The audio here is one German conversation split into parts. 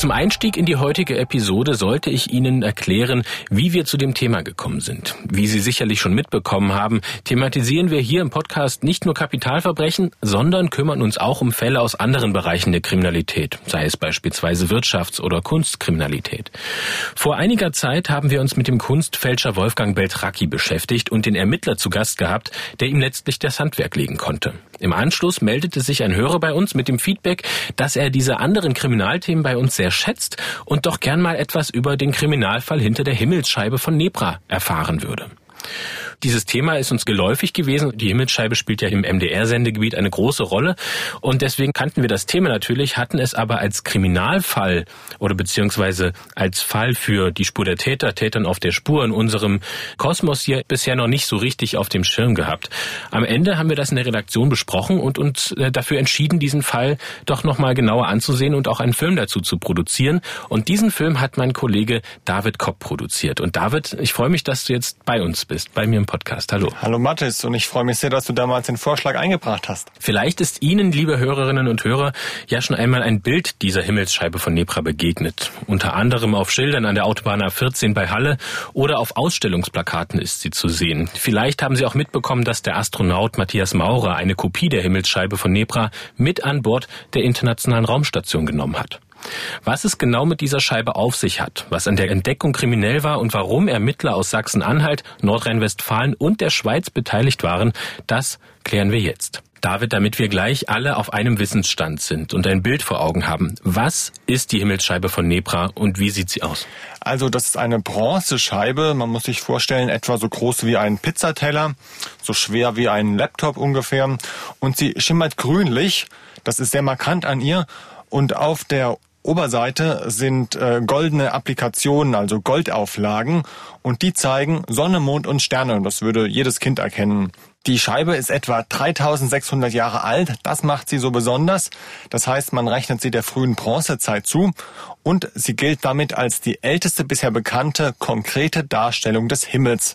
Zum Einstieg in die heutige Episode sollte ich Ihnen erklären, wie wir zu dem Thema gekommen sind. Wie Sie sicherlich schon mitbekommen haben, thematisieren wir hier im Podcast nicht nur Kapitalverbrechen, sondern kümmern uns auch um Fälle aus anderen Bereichen der Kriminalität, sei es beispielsweise Wirtschafts- oder Kunstkriminalität. Vor einiger Zeit haben wir uns mit dem Kunstfälscher Wolfgang Beltracchi beschäftigt und den Ermittler zu Gast gehabt, der ihm letztlich das Handwerk legen konnte. Im Anschluss meldete sich ein Hörer bei uns mit dem Feedback, dass er diese anderen Kriminalthemen bei uns sehr schätzt und doch gern mal etwas über den Kriminalfall hinter der Himmelsscheibe von Nebra erfahren würde. Dieses Thema ist uns geläufig gewesen. Die Himmelsscheibe spielt ja im MDR-Sendegebiet eine große Rolle. Und deswegen kannten wir das Thema natürlich, hatten es aber als Kriminalfall oder beziehungsweise als Fall für die Spur der Täter, Tätern auf der Spur in unserem Kosmos hier bisher noch nicht so richtig auf dem Schirm gehabt. Am Ende haben wir das in der Redaktion besprochen und uns äh, dafür entschieden, diesen Fall doch nochmal genauer anzusehen und auch einen Film dazu zu produzieren. Und diesen Film hat mein Kollege David Kopp produziert. Und David, ich freue mich, dass du jetzt bei uns bist, bei mir im Podcast. Hallo. Hallo Mathis und ich freue mich sehr, dass du damals den Vorschlag eingebracht hast. Vielleicht ist Ihnen, liebe Hörerinnen und Hörer, ja schon einmal ein Bild dieser Himmelsscheibe von Nebra begegnet. Unter anderem auf Schildern an der Autobahn A14 bei Halle oder auf Ausstellungsplakaten ist sie zu sehen. Vielleicht haben Sie auch mitbekommen, dass der Astronaut Matthias Maurer eine Kopie der Himmelsscheibe von Nebra mit an Bord der Internationalen Raumstation genommen hat. Was es genau mit dieser Scheibe auf sich hat, was an der Entdeckung kriminell war und warum Ermittler aus Sachsen-Anhalt, Nordrhein-Westfalen und der Schweiz beteiligt waren, das klären wir jetzt. David, damit wir gleich alle auf einem Wissensstand sind und ein Bild vor Augen haben. Was ist die Himmelsscheibe von Nebra und wie sieht sie aus? Also das ist eine Bronzescheibe. Man muss sich vorstellen, etwa so groß wie ein Pizzateller, so schwer wie ein Laptop ungefähr. Und sie schimmert grünlich. Das ist sehr markant an ihr. Und auf der Oberseite sind äh, goldene Applikationen, also Goldauflagen, und die zeigen Sonne, Mond und Sterne. Das würde jedes Kind erkennen. Die Scheibe ist etwa 3600 Jahre alt. Das macht sie so besonders. Das heißt, man rechnet sie der frühen Bronzezeit zu und sie gilt damit als die älteste bisher bekannte konkrete Darstellung des Himmels.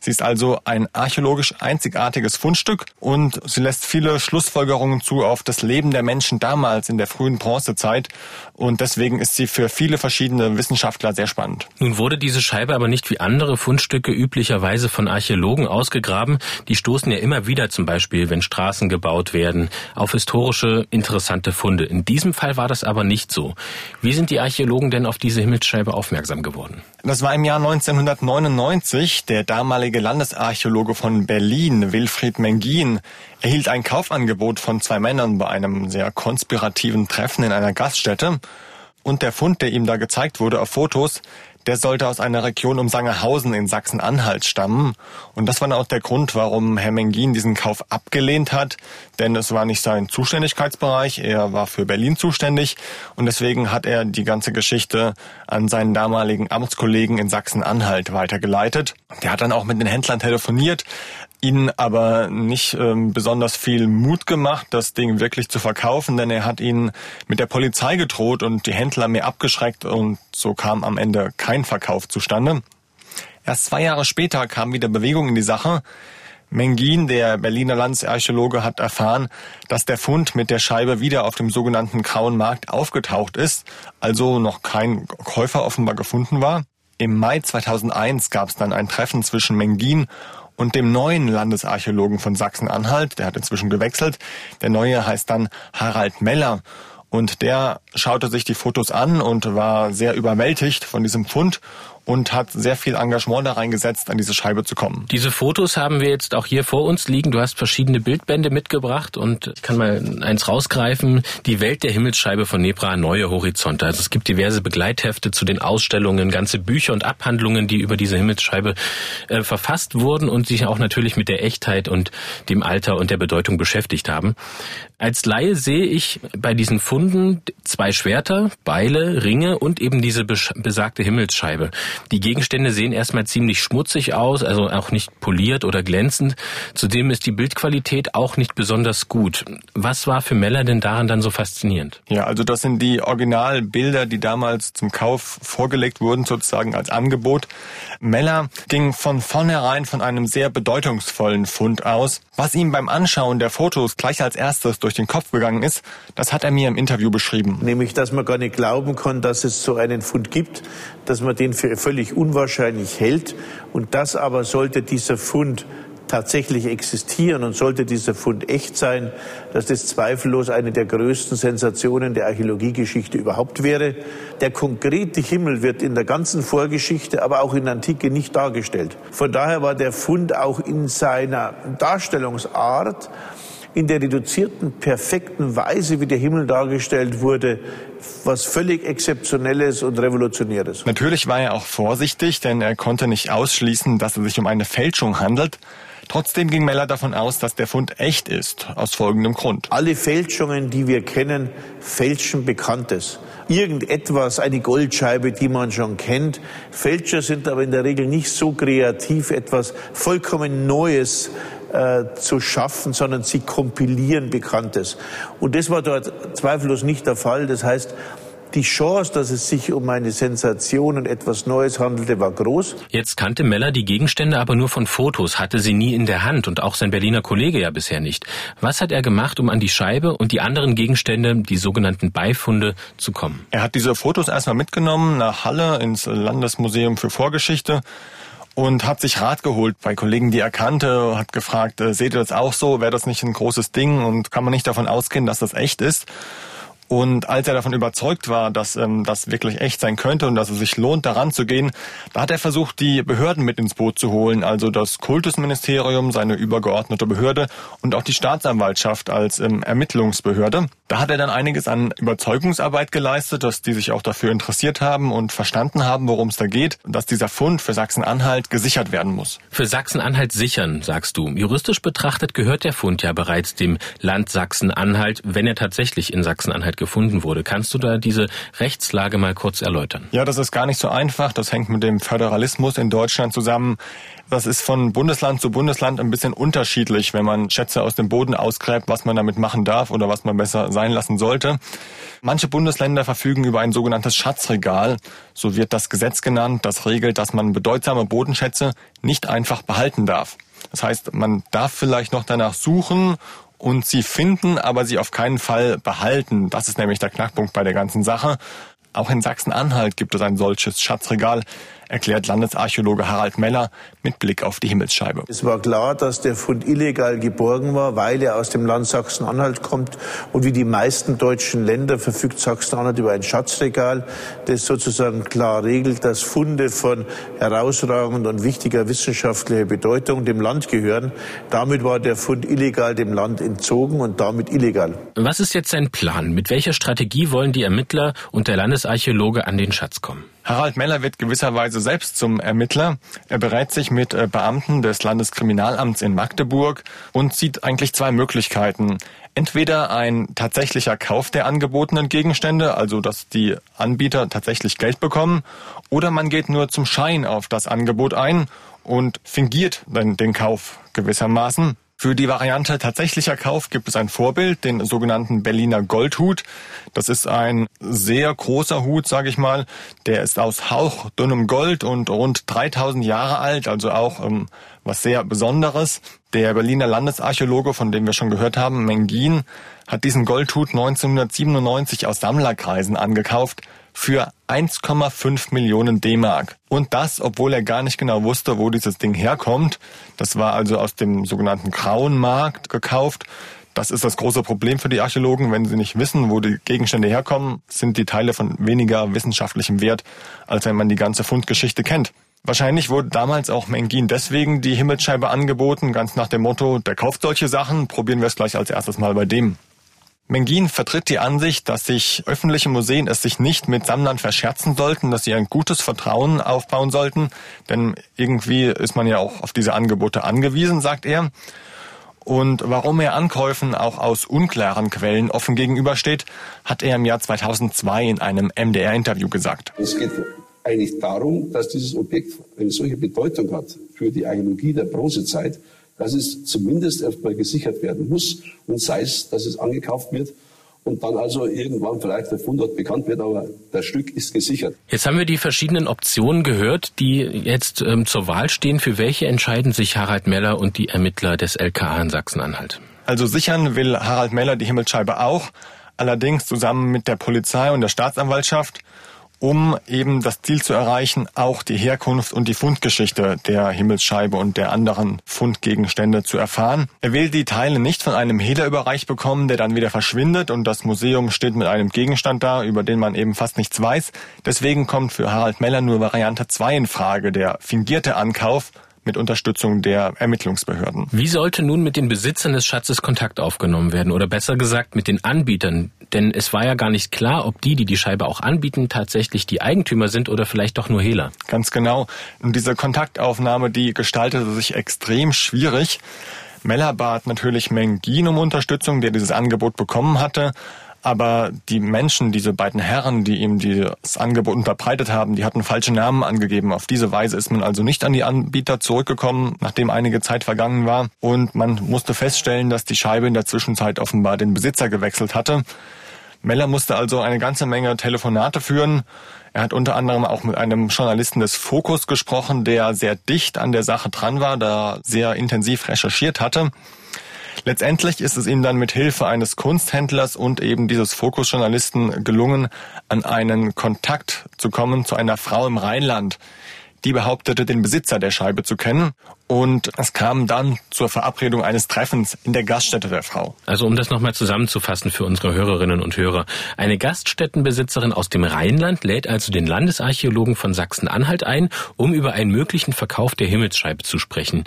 Sie ist also ein archäologisch einzigartiges Fundstück und sie lässt viele Schlussfolgerungen zu auf das Leben der Menschen damals in der frühen Bronzezeit und deswegen ist sie für viele verschiedene Wissenschaftler sehr spannend. Nun wurde diese Scheibe aber nicht wie andere Fundstücke üblicherweise von Archäologen ausgegraben. Die stoßen ja immer wieder zum Beispiel, wenn Straßen gebaut werden, auf historische interessante Funde. In diesem Fall war das aber nicht so. Wie sind die Archäologen denn auf diese Himmelsscheibe aufmerksam geworden? Das war im Jahr 1999. Der damalige Landesarchäologe von Berlin, Wilfried Mengin, erhielt ein Kaufangebot von zwei Männern bei einem sehr konspirativen Treffen in einer Gaststätte. Und der Fund, der ihm da gezeigt wurde auf Fotos, der sollte aus einer Region um Sangerhausen in Sachsen-Anhalt stammen. Und das war dann auch der Grund, warum Herr Mengin diesen Kauf abgelehnt hat, denn es war nicht sein Zuständigkeitsbereich, er war für Berlin zuständig und deswegen hat er die ganze Geschichte an seinen damaligen Amtskollegen in Sachsen-Anhalt weitergeleitet. Der hat dann auch mit den Händlern telefoniert, ihnen aber nicht ähm, besonders viel Mut gemacht, das Ding wirklich zu verkaufen, denn er hat ihnen mit der Polizei gedroht und die Händler mehr abgeschreckt und so kam am Ende kein Verkauf zustande. Erst zwei Jahre später kam wieder Bewegung in die Sache. Mengin, der Berliner Landesarchäologe, hat erfahren, dass der Fund mit der Scheibe wieder auf dem sogenannten Grauen Markt aufgetaucht ist, also noch kein Käufer offenbar gefunden war. Im Mai 2001 gab es dann ein Treffen zwischen Mengin und dem neuen Landesarchäologen von Sachsen-Anhalt, der hat inzwischen gewechselt. Der neue heißt dann Harald Meller. Und der schaute sich die Fotos an und war sehr überwältigt von diesem Fund und hat sehr viel Engagement da reingesetzt, an diese Scheibe zu kommen. Diese Fotos haben wir jetzt auch hier vor uns liegen. Du hast verschiedene Bildbände mitgebracht und ich kann mal eins rausgreifen. Die Welt der Himmelsscheibe von Nebra, neue Horizonte. Also es gibt diverse Begleithefte zu den Ausstellungen, ganze Bücher und Abhandlungen, die über diese Himmelsscheibe äh, verfasst wurden und sich auch natürlich mit der Echtheit und dem Alter und der Bedeutung beschäftigt haben. Als Laie sehe ich bei diesen Funden zwei zwei Schwerter, Beile, Ringe und eben diese besagte Himmelsscheibe. Die Gegenstände sehen erstmal ziemlich schmutzig aus, also auch nicht poliert oder glänzend. Zudem ist die Bildqualität auch nicht besonders gut. Was war für Meller denn daran dann so faszinierend? Ja, also das sind die Originalbilder, die damals zum Kauf vorgelegt wurden, sozusagen als Angebot. Meller ging von vornherein von einem sehr bedeutungsvollen Fund aus. Was ihm beim Anschauen der Fotos gleich als erstes durch den Kopf gegangen ist, das hat er mir im Interview beschrieben. Nämlich, dass man gar nicht glauben kann, dass es so einen Fund gibt, dass man den für völlig unwahrscheinlich hält. Und das aber sollte dieser Fund tatsächlich existieren und sollte dieser Fund echt sein, dass das zweifellos eine der größten Sensationen der Archäologiegeschichte überhaupt wäre. Der konkrete Himmel wird in der ganzen Vorgeschichte, aber auch in der Antike nicht dargestellt. Von daher war der Fund auch in seiner Darstellungsart in der reduzierten, perfekten Weise, wie der Himmel dargestellt wurde, was völlig Exzeptionelles und Revolutionäres. Natürlich war er auch vorsichtig, denn er konnte nicht ausschließen, dass es sich um eine Fälschung handelt. Trotzdem ging Meller davon aus, dass der Fund echt ist, aus folgendem Grund. Alle Fälschungen, die wir kennen, fälschen Bekanntes. Irgendetwas, eine Goldscheibe, die man schon kennt. Fälscher sind aber in der Regel nicht so kreativ, etwas vollkommen Neues äh, zu schaffen, sondern sie kompilieren Bekanntes. Und das war dort zweifellos nicht der Fall. Das heißt, die Chance, dass es sich um eine Sensation und etwas Neues handelte, war groß. Jetzt kannte Meller die Gegenstände aber nur von Fotos, hatte sie nie in der Hand und auch sein Berliner Kollege ja bisher nicht. Was hat er gemacht, um an die Scheibe und die anderen Gegenstände, die sogenannten Beifunde, zu kommen? Er hat diese Fotos erstmal mitgenommen nach Halle ins Landesmuseum für Vorgeschichte und hat sich Rat geholt bei Kollegen, die er kannte, hat gefragt, äh, seht ihr das auch so, wäre das nicht ein großes Ding und kann man nicht davon ausgehen, dass das echt ist? Und als er davon überzeugt war, dass ähm, das wirklich echt sein könnte und dass es sich lohnt, daran zu gehen, da hat er versucht, die Behörden mit ins Boot zu holen, also das Kultusministerium, seine übergeordnete Behörde und auch die Staatsanwaltschaft als ähm, Ermittlungsbehörde. Da hat er dann einiges an Überzeugungsarbeit geleistet, dass die sich auch dafür interessiert haben und verstanden haben, worum es da geht, dass dieser Fund für Sachsen-Anhalt gesichert werden muss. Für Sachsen-Anhalt sichern, sagst du. Juristisch betrachtet gehört der Fund ja bereits dem Land Sachsen-Anhalt, wenn er tatsächlich in Sachsen-Anhalt gefunden wurde. Kannst du da diese Rechtslage mal kurz erläutern? Ja, das ist gar nicht so einfach. Das hängt mit dem Föderalismus in Deutschland zusammen. Das ist von Bundesland zu Bundesland ein bisschen unterschiedlich, wenn man Schätze aus dem Boden ausgräbt, was man damit machen darf oder was man besser sein lassen sollte. Manche Bundesländer verfügen über ein sogenanntes Schatzregal, so wird das Gesetz genannt, das regelt, dass man bedeutsame Bodenschätze nicht einfach behalten darf. Das heißt, man darf vielleicht noch danach suchen und sie finden, aber sie auf keinen Fall behalten. Das ist nämlich der Knackpunkt bei der ganzen Sache. Auch in Sachsen-Anhalt gibt es ein solches Schatzregal erklärt Landesarchäologe Harald Meller mit Blick auf die Himmelsscheibe. Es war klar, dass der Fund illegal geborgen war, weil er aus dem Land Sachsen-Anhalt kommt. Und wie die meisten deutschen Länder verfügt Sachsen-Anhalt über ein Schatzregal, das sozusagen klar regelt, dass Funde von herausragender und wichtiger wissenschaftlicher Bedeutung dem Land gehören. Damit war der Fund illegal dem Land entzogen und damit illegal. Was ist jetzt sein Plan? Mit welcher Strategie wollen die Ermittler und der Landesarchäologe an den Schatz kommen? Harald Meller wird gewisserweise selbst zum Ermittler. Er berät sich mit äh, Beamten des Landeskriminalamts in Magdeburg und sieht eigentlich zwei Möglichkeiten. Entweder ein tatsächlicher Kauf der angebotenen Gegenstände, also dass die Anbieter tatsächlich Geld bekommen, oder man geht nur zum Schein auf das Angebot ein und fingiert dann den Kauf gewissermaßen. Für die Variante tatsächlicher Kauf gibt es ein Vorbild, den sogenannten Berliner Goldhut. Das ist ein sehr großer Hut, sage ich mal. Der ist aus hauchdünnem Gold und rund 3000 Jahre alt, also auch ähm, was sehr Besonderes. Der Berliner Landesarchäologe, von dem wir schon gehört haben, Mengin, hat diesen Goldhut 1997 aus Sammlerkreisen angekauft für 1,5 Millionen D-Mark. Und das, obwohl er gar nicht genau wusste, wo dieses Ding herkommt. Das war also aus dem sogenannten Grauen Markt gekauft. Das ist das große Problem für die Archäologen. Wenn sie nicht wissen, wo die Gegenstände herkommen, sind die Teile von weniger wissenschaftlichem Wert, als wenn man die ganze Fundgeschichte kennt. Wahrscheinlich wurde damals auch Mengin deswegen die Himmelsscheibe angeboten, ganz nach dem Motto, der kauft solche Sachen, probieren wir es gleich als erstes mal bei dem. Mengin vertritt die Ansicht, dass sich öffentliche Museen es sich nicht mit Sammlern verscherzen sollten, dass sie ein gutes Vertrauen aufbauen sollten, denn irgendwie ist man ja auch auf diese Angebote angewiesen, sagt er. Und warum er Ankäufen auch aus unklaren Quellen offen gegenübersteht, hat er im Jahr 2002 in einem MDR-Interview gesagt. Es geht eigentlich darum, dass dieses Objekt eine solche Bedeutung hat für die Archäologie der Bronzezeit, dass es zumindest erstmal gesichert werden muss und sei es, dass es angekauft wird und dann also irgendwann vielleicht der Fundort bekannt wird, aber das Stück ist gesichert. Jetzt haben wir die verschiedenen Optionen gehört, die jetzt ähm, zur Wahl stehen. Für welche entscheiden sich Harald Meller und die Ermittler des LKA in Sachsen-Anhalt? Also sichern will Harald Meller die Himmelsscheibe auch, allerdings zusammen mit der Polizei und der Staatsanwaltschaft um eben das Ziel zu erreichen, auch die Herkunft und die Fundgeschichte der Himmelsscheibe und der anderen Fundgegenstände zu erfahren. Er will die Teile nicht von einem Hehler überreicht bekommen, der dann wieder verschwindet und das Museum steht mit einem Gegenstand da, über den man eben fast nichts weiß. Deswegen kommt für Harald Meller nur Variante 2 in Frage, der fingierte Ankauf mit Unterstützung der Ermittlungsbehörden. Wie sollte nun mit den Besitzern des Schatzes Kontakt aufgenommen werden oder besser gesagt mit den Anbietern? Denn es war ja gar nicht klar, ob die, die die Scheibe auch anbieten, tatsächlich die Eigentümer sind oder vielleicht doch nur Hehler. Ganz genau. Und diese Kontaktaufnahme, die gestaltete sich extrem schwierig. Meller bat natürlich Mengin um Unterstützung, der dieses Angebot bekommen hatte. Aber die Menschen, diese beiden Herren, die ihm das Angebot unterbreitet haben, die hatten falsche Namen angegeben. Auf diese Weise ist man also nicht an die Anbieter zurückgekommen, nachdem einige Zeit vergangen war. Und man musste feststellen, dass die Scheibe in der Zwischenzeit offenbar den Besitzer gewechselt hatte. Meller musste also eine ganze Menge Telefonate führen. Er hat unter anderem auch mit einem Journalisten des Fokus gesprochen, der sehr dicht an der Sache dran war, da sehr intensiv recherchiert hatte. Letztendlich ist es ihm dann mit Hilfe eines Kunsthändlers und eben dieses Fokusjournalisten gelungen, an einen Kontakt zu kommen zu einer Frau im Rheinland. Die behauptete, den Besitzer der Scheibe zu kennen. Und es kam dann zur Verabredung eines Treffens in der Gaststätte der Frau. Also um das nochmal zusammenzufassen für unsere Hörerinnen und Hörer. Eine Gaststättenbesitzerin aus dem Rheinland lädt also den Landesarchäologen von Sachsen-Anhalt ein, um über einen möglichen Verkauf der Himmelsscheibe zu sprechen.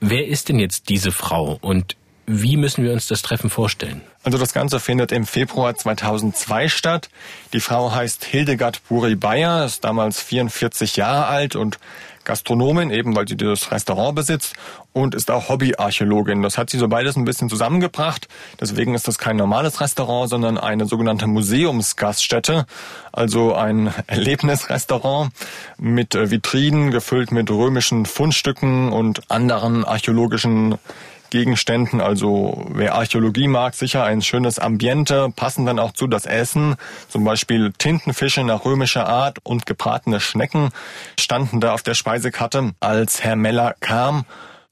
Wer ist denn jetzt diese Frau und wie müssen wir uns das Treffen vorstellen? Also das Ganze findet im Februar 2002 statt. Die Frau heißt Hildegard Buri-Bayer, ist damals 44 Jahre alt und Gastronomin, eben weil sie dieses Restaurant besitzt und ist auch Hobbyarchäologin. Das hat sie so beides ein bisschen zusammengebracht. Deswegen ist das kein normales Restaurant, sondern eine sogenannte Museumsgaststätte, also ein Erlebnisrestaurant mit Vitrinen gefüllt mit römischen Fundstücken und anderen archäologischen Gegenständen. Also wer Archäologie mag, sicher ein schönes Ambiente, passen dann auch zu das Essen. Zum Beispiel Tintenfische nach römischer Art und gebratene Schnecken standen da auf der Speisekarte, als Herr Meller kam.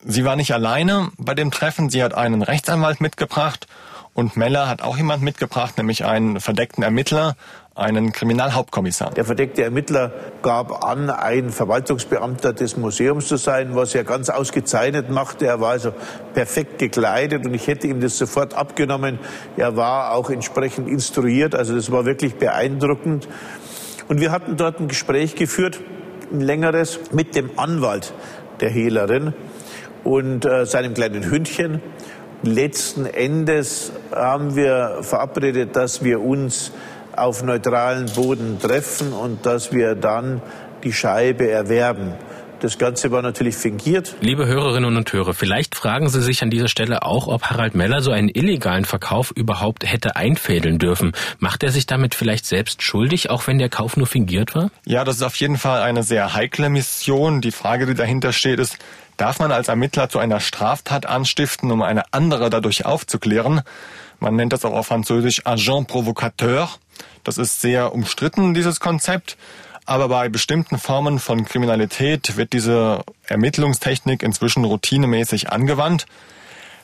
Sie war nicht alleine bei dem Treffen, sie hat einen Rechtsanwalt mitgebracht und Meller hat auch jemand mitgebracht, nämlich einen verdeckten Ermittler, einen Kriminalhauptkommissar. Der verdeckte Ermittler gab an, ein Verwaltungsbeamter des Museums zu sein, was er ganz ausgezeichnet machte. Er war also perfekt gekleidet und ich hätte ihm das sofort abgenommen. Er war auch entsprechend instruiert, also das war wirklich beeindruckend. Und wir hatten dort ein Gespräch geführt, ein längeres, mit dem Anwalt der Hehlerin und äh, seinem kleinen Hündchen. Letzten Endes haben wir verabredet, dass wir uns auf neutralen Boden treffen und dass wir dann die Scheibe erwerben. Das Ganze war natürlich fingiert. Liebe Hörerinnen und Hörer, vielleicht fragen Sie sich an dieser Stelle auch, ob Harald Meller so einen illegalen Verkauf überhaupt hätte einfädeln dürfen. Macht er sich damit vielleicht selbst schuldig, auch wenn der Kauf nur fingiert war? Ja, das ist auf jeden Fall eine sehr heikle Mission. Die Frage, die dahinter steht, ist, darf man als Ermittler zu einer Straftat anstiften, um eine andere dadurch aufzuklären? Man nennt das auch auf Französisch Agent Provocateur. Das ist sehr umstritten, dieses Konzept. Aber bei bestimmten Formen von Kriminalität wird diese Ermittlungstechnik inzwischen routinemäßig angewandt.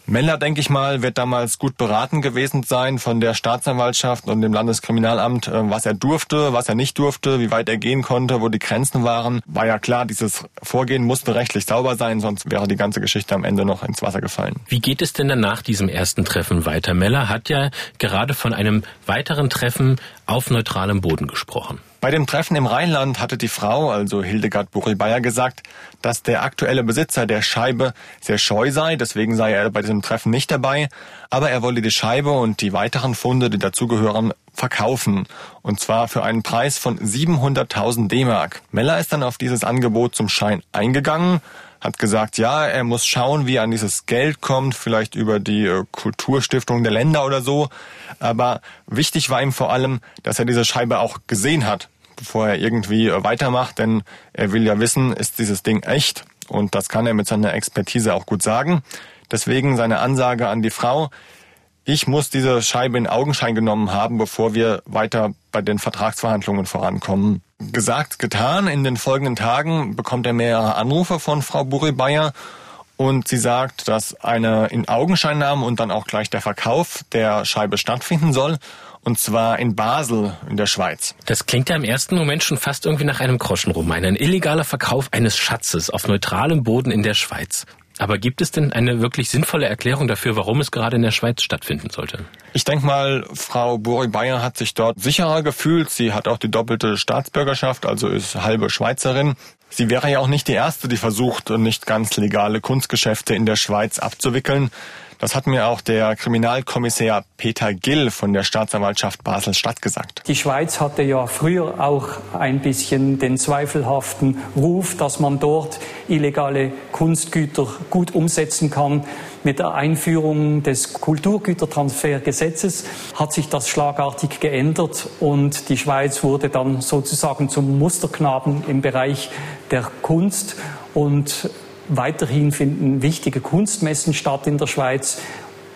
Meller, denke ich mal, wird damals gut beraten gewesen sein von der Staatsanwaltschaft und dem Landeskriminalamt, äh, was er durfte, was er nicht durfte, wie weit er gehen konnte, wo die Grenzen waren. War ja klar, dieses Vorgehen musste rechtlich sauber sein, sonst wäre die ganze Geschichte am Ende noch ins Wasser gefallen. Wie geht es denn dann nach diesem ersten Treffen weiter? Meller hat ja gerade von einem weiteren Treffen auf neutralem Boden gesprochen. Bei dem Treffen im Rheinland hatte die Frau, also Hildegard Buri-Bayer, gesagt, dass der aktuelle Besitzer der Scheibe sehr scheu sei, deswegen sei er bei diesem Treffen nicht dabei, aber er wolle die Scheibe und die weiteren Funde, die dazugehören, verkaufen. Und zwar für einen Preis von 700.000 D-Mark. Meller ist dann auf dieses Angebot zum Schein eingegangen, hat gesagt, ja, er muss schauen, wie er an dieses Geld kommt, vielleicht über die äh, Kulturstiftung der Länder oder so. Aber wichtig war ihm vor allem, dass er diese Scheibe auch gesehen hat, bevor er irgendwie äh, weitermacht, denn er will ja wissen, ist dieses Ding echt? Und das kann er mit seiner Expertise auch gut sagen. Deswegen seine Ansage an die Frau, ich muss diese Scheibe in Augenschein genommen haben, bevor wir weiter bei den Vertragsverhandlungen vorankommen. Gesagt, getan. In den folgenden Tagen bekommt er mehrere Anrufe von Frau Buri-Bayer und sie sagt, dass eine in Augenscheinnahme und dann auch gleich der Verkauf der Scheibe stattfinden soll. Und zwar in Basel in der Schweiz. Das klingt ja im ersten Moment schon fast irgendwie nach einem Groschenroman. Ein illegaler Verkauf eines Schatzes auf neutralem Boden in der Schweiz. Aber gibt es denn eine wirklich sinnvolle Erklärung dafür, warum es gerade in der Schweiz stattfinden sollte? Ich denke mal, Frau Buri Bayer hat sich dort sicherer gefühlt. Sie hat auch die doppelte Staatsbürgerschaft, also ist halbe Schweizerin. Sie wäre ja auch nicht die erste, die versucht, nicht ganz legale Kunstgeschäfte in der Schweiz abzuwickeln. Das hat mir auch der Kriminalkommissär Peter Gill von der Staatsanwaltschaft Basel-Stadt gesagt. Die Schweiz hatte ja früher auch ein bisschen den zweifelhaften Ruf, dass man dort illegale Kunstgüter gut umsetzen kann. Mit der Einführung des Kulturgütertransfergesetzes hat sich das schlagartig geändert und die Schweiz wurde dann sozusagen zum Musterknaben im Bereich der Kunst und Weiterhin finden wichtige Kunstmessen statt in der Schweiz,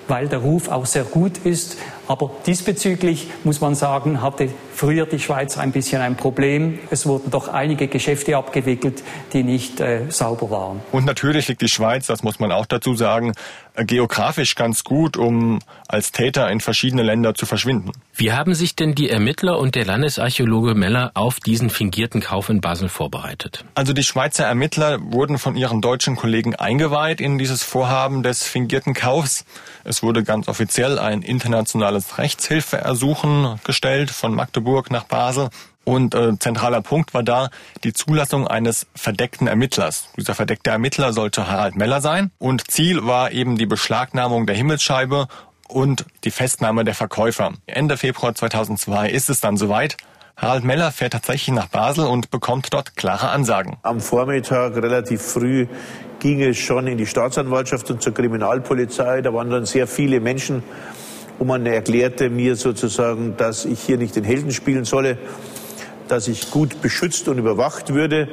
weil der Ruf auch sehr gut ist. Aber diesbezüglich muss man sagen, hatte früher die Schweiz ein bisschen ein Problem. Es wurden doch einige Geschäfte abgewickelt, die nicht äh, sauber waren. Und natürlich liegt die Schweiz, das muss man auch dazu sagen, äh, geografisch ganz gut, um als Täter in verschiedene Länder zu verschwinden. Wie haben sich denn die Ermittler und der Landesarchäologe Meller auf diesen fingierten Kauf in Basel vorbereitet? Also die Schweizer Ermittler wurden von ihren deutschen Kollegen eingeweiht in dieses Vorhaben des fingierten Kaufs. Es wurde ganz offiziell ein internationales internationales Rechtshilfeersuchen gestellt von Magdeburg nach Basel. Und äh, zentraler Punkt war da die Zulassung eines verdeckten Ermittlers. Dieser verdeckte Ermittler sollte Harald Meller sein. Und Ziel war eben die Beschlagnahmung der Himmelsscheibe und die Festnahme der Verkäufer. Ende Februar 2002 ist es dann soweit. Harald Meller fährt tatsächlich nach Basel und bekommt dort klare Ansagen. Am Vormittag relativ früh ging es schon in die Staatsanwaltschaft und zur Kriminalpolizei. Da waren dann sehr viele Menschen und man erklärte mir sozusagen, dass ich hier nicht den Helden spielen solle, dass ich gut beschützt und überwacht würde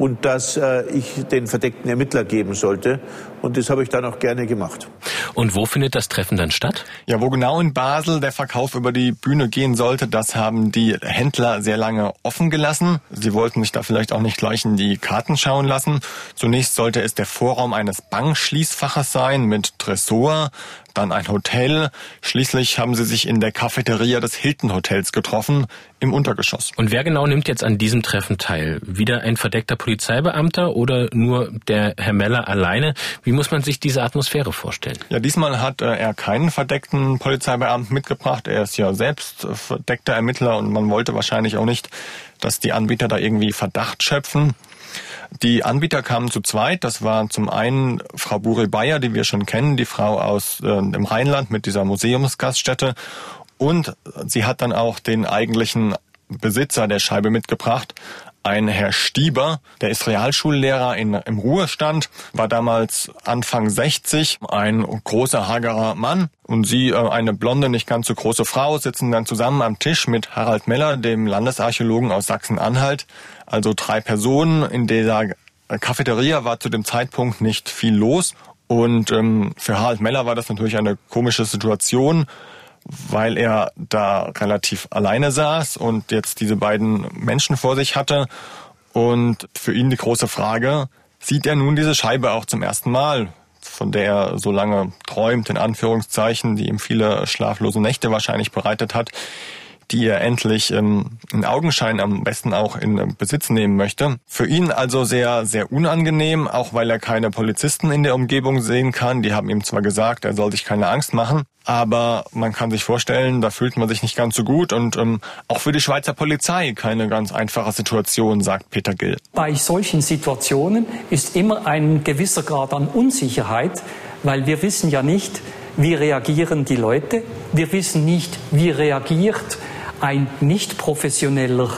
und dass äh, ich den verdeckten Ermittler geben sollte. Und das habe ich dann auch gerne gemacht. Und wo findet das Treffen dann statt? Ja, wo genau in Basel der Verkauf über die Bühne gehen sollte, das haben die Händler sehr lange offen gelassen. Sie wollten sich da vielleicht auch nicht gleich in die Karten schauen lassen. Zunächst sollte es der Vorraum eines Bankschließfaches sein mit Tresor, dann ein Hotel. Schließlich haben sie sich in der Cafeteria des Hilton Hotels getroffen, im Untergeschoss. Und wer genau nimmt jetzt an diesem Treffen teil? Wieder ein verdeckter Polizeibeamter oder nur der Herr Meller alleine? Wie muss man sich diese Atmosphäre vorstellen? Ja, diesmal hat äh, er keinen verdeckten Polizeibeamten mitgebracht. Er ist ja selbst verdeckter Ermittler und man wollte wahrscheinlich auch nicht, dass die Anbieter da irgendwie Verdacht schöpfen. Die Anbieter kamen zu zweit. Das war zum einen Frau Buri Bayer, die wir schon kennen, die Frau aus äh, dem Rheinland mit dieser Museumsgaststätte. Und sie hat dann auch den eigentlichen Besitzer der Scheibe mitgebracht, ein Herr Stieber, der ist Realschullehrer in, im Ruhestand, war damals Anfang 60, ein großer, hagerer Mann. Und sie, äh, eine blonde, nicht ganz so große Frau, sitzen dann zusammen am Tisch mit Harald Meller, dem Landesarchäologen aus Sachsen-Anhalt. Also drei Personen. In dieser Cafeteria war zu dem Zeitpunkt nicht viel los. Und ähm, für Harald Meller war das natürlich eine komische Situation weil er da relativ alleine saß und jetzt diese beiden Menschen vor sich hatte. Und für ihn die große Frage, sieht er nun diese Scheibe auch zum ersten Mal, von der er so lange träumt, in Anführungszeichen, die ihm viele schlaflose Nächte wahrscheinlich bereitet hat, die er endlich ähm, in Augenschein am besten auch in Besitz nehmen möchte. Für ihn also sehr, sehr unangenehm, auch weil er keine Polizisten in der Umgebung sehen kann. Die haben ihm zwar gesagt, er soll sich keine Angst machen, aber man kann sich vorstellen, da fühlt man sich nicht ganz so gut und ähm, auch für die Schweizer Polizei keine ganz einfache Situation, sagt Peter Gill. Bei solchen Situationen ist immer ein gewisser Grad an Unsicherheit, weil wir wissen ja nicht, wie reagieren die Leute, wir wissen nicht, wie reagiert ein nicht professioneller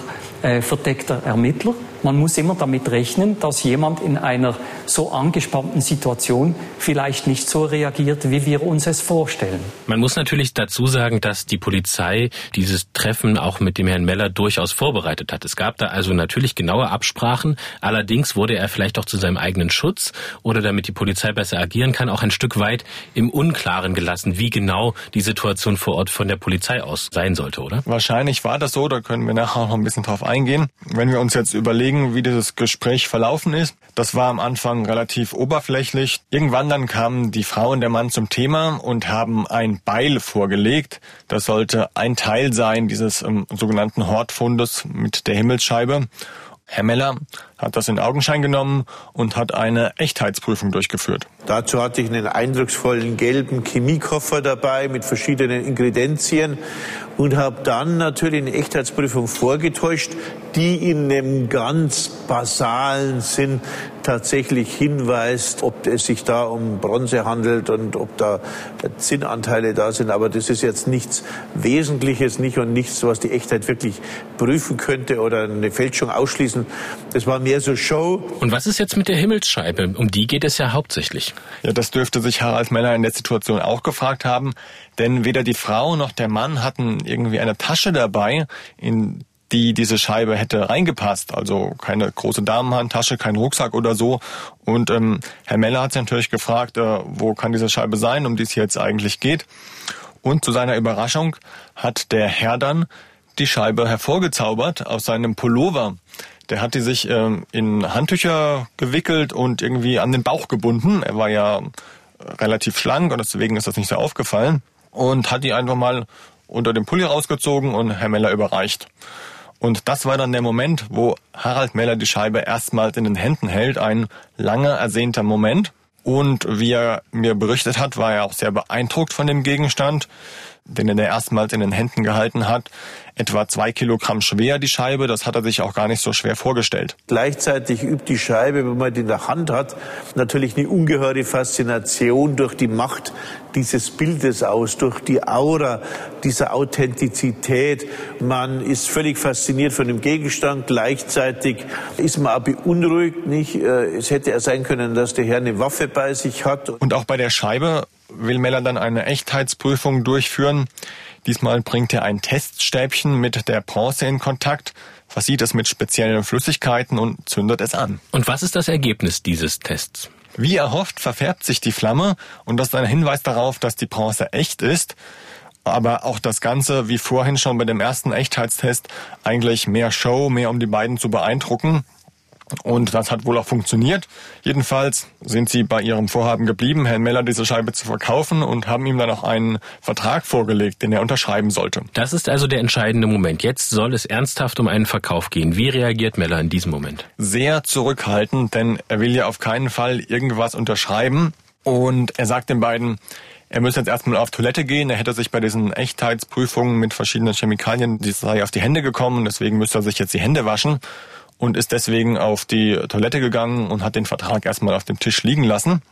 äh, verdeckter Ermittler. Man muss immer damit rechnen, dass jemand in einer so angespannten Situation vielleicht nicht so reagiert, wie wir uns es vorstellen. Man muss natürlich dazu sagen, dass die Polizei dieses Treffen auch mit dem Herrn Meller durchaus vorbereitet hat. Es gab da also natürlich genaue Absprachen. Allerdings wurde er vielleicht auch zu seinem eigenen Schutz oder damit die Polizei besser agieren kann, auch ein Stück weit im Unklaren gelassen, wie genau die Situation vor Ort von der Polizei aus sein sollte, oder? Wahrscheinlich war das so, da können wir nachher noch ein bisschen drauf eingehen. Wenn wir uns jetzt überlegen, wie dieses Gespräch verlaufen ist, das war am Anfang relativ oberflächlich. Irgendwann dann kamen die Frau und der Mann zum Thema und haben ein Beil vorgelegt. Das sollte ein Teil sein dieses ähm, sogenannten Hortfundes mit der Himmelsscheibe. Herr Meller hat das in Augenschein genommen und hat eine Echtheitsprüfung durchgeführt. Dazu hatte ich einen eindrucksvollen gelben Chemiekoffer dabei mit verschiedenen Ingredienzien und habe dann natürlich eine Echtheitsprüfung vorgetäuscht, die in einem ganz basalen Sinn tatsächlich hinweist, ob es sich da um Bronze handelt und ob da Zinnanteile da sind. Aber das ist jetzt nichts Wesentliches, nicht und nichts, was die Echtheit wirklich prüfen könnte oder eine Fälschung ausschließen. Das war mehr so Show. Und was ist jetzt mit der Himmelsscheibe? Um die geht es ja hauptsächlich. Ja, das dürfte sich Harald Meller in der Situation auch gefragt haben, denn weder die Frau noch der Mann hatten irgendwie eine Tasche dabei, in die diese Scheibe hätte reingepasst. Also keine große Damenhandtasche, kein Rucksack oder so. Und ähm, Herr Meller hat sich natürlich gefragt, äh, wo kann diese Scheibe sein, um die es jetzt eigentlich geht. Und zu seiner Überraschung hat der Herr dann die Scheibe hervorgezaubert aus seinem Pullover. Der hat die sich ähm, in Handtücher gewickelt und irgendwie an den Bauch gebunden. Er war ja relativ schlank und deswegen ist das nicht so aufgefallen. Und hat die einfach mal unter dem Pulli rausgezogen und Herr Meller überreicht. Und das war dann der Moment, wo Harald Meller die Scheibe erstmals in den Händen hält. Ein lange ersehnter Moment. Und wie er mir berichtet hat, war er auch sehr beeindruckt von dem Gegenstand den er erstmals in den Händen gehalten hat, etwa zwei Kilogramm schwer, die Scheibe. Das hat er sich auch gar nicht so schwer vorgestellt. Gleichzeitig übt die Scheibe, wenn man die in der Hand hat, natürlich eine ungeheure Faszination durch die Macht dieses Bildes aus, durch die Aura dieser Authentizität. Man ist völlig fasziniert von dem Gegenstand. Gleichzeitig ist man auch beunruhigt, nicht? Äh, es hätte ja sein können, dass der Herr eine Waffe bei sich hat. Und auch bei der Scheibe will Meller dann eine Echtheitsprüfung durchführen. Diesmal bringt er ein Teststäbchen mit der Bronze in Kontakt, versieht es mit speziellen Flüssigkeiten und zündet es an. Und was ist das Ergebnis dieses Tests? Wie erhofft, verfärbt sich die Flamme und das ist ein Hinweis darauf, dass die Bronze echt ist. Aber auch das Ganze, wie vorhin schon bei dem ersten Echtheitstest, eigentlich mehr Show, mehr um die beiden zu beeindrucken. Und das hat wohl auch funktioniert. Jedenfalls sind sie bei ihrem Vorhaben geblieben, Herrn Meller diese Scheibe zu verkaufen und haben ihm dann auch einen Vertrag vorgelegt, den er unterschreiben sollte. Das ist also der entscheidende Moment. Jetzt soll es ernsthaft um einen Verkauf gehen. Wie reagiert Meller in diesem Moment? Sehr zurückhaltend, denn er will ja auf keinen Fall irgendwas unterschreiben. Und er sagt den beiden, er müsse jetzt erstmal auf Toilette gehen. Er hätte sich bei diesen Echtheitsprüfungen mit verschiedenen Chemikalien, die sei auf die Hände gekommen, deswegen müsste er sich jetzt die Hände waschen und ist deswegen auf die Toilette gegangen und hat den Vertrag erstmal auf dem Tisch liegen lassen.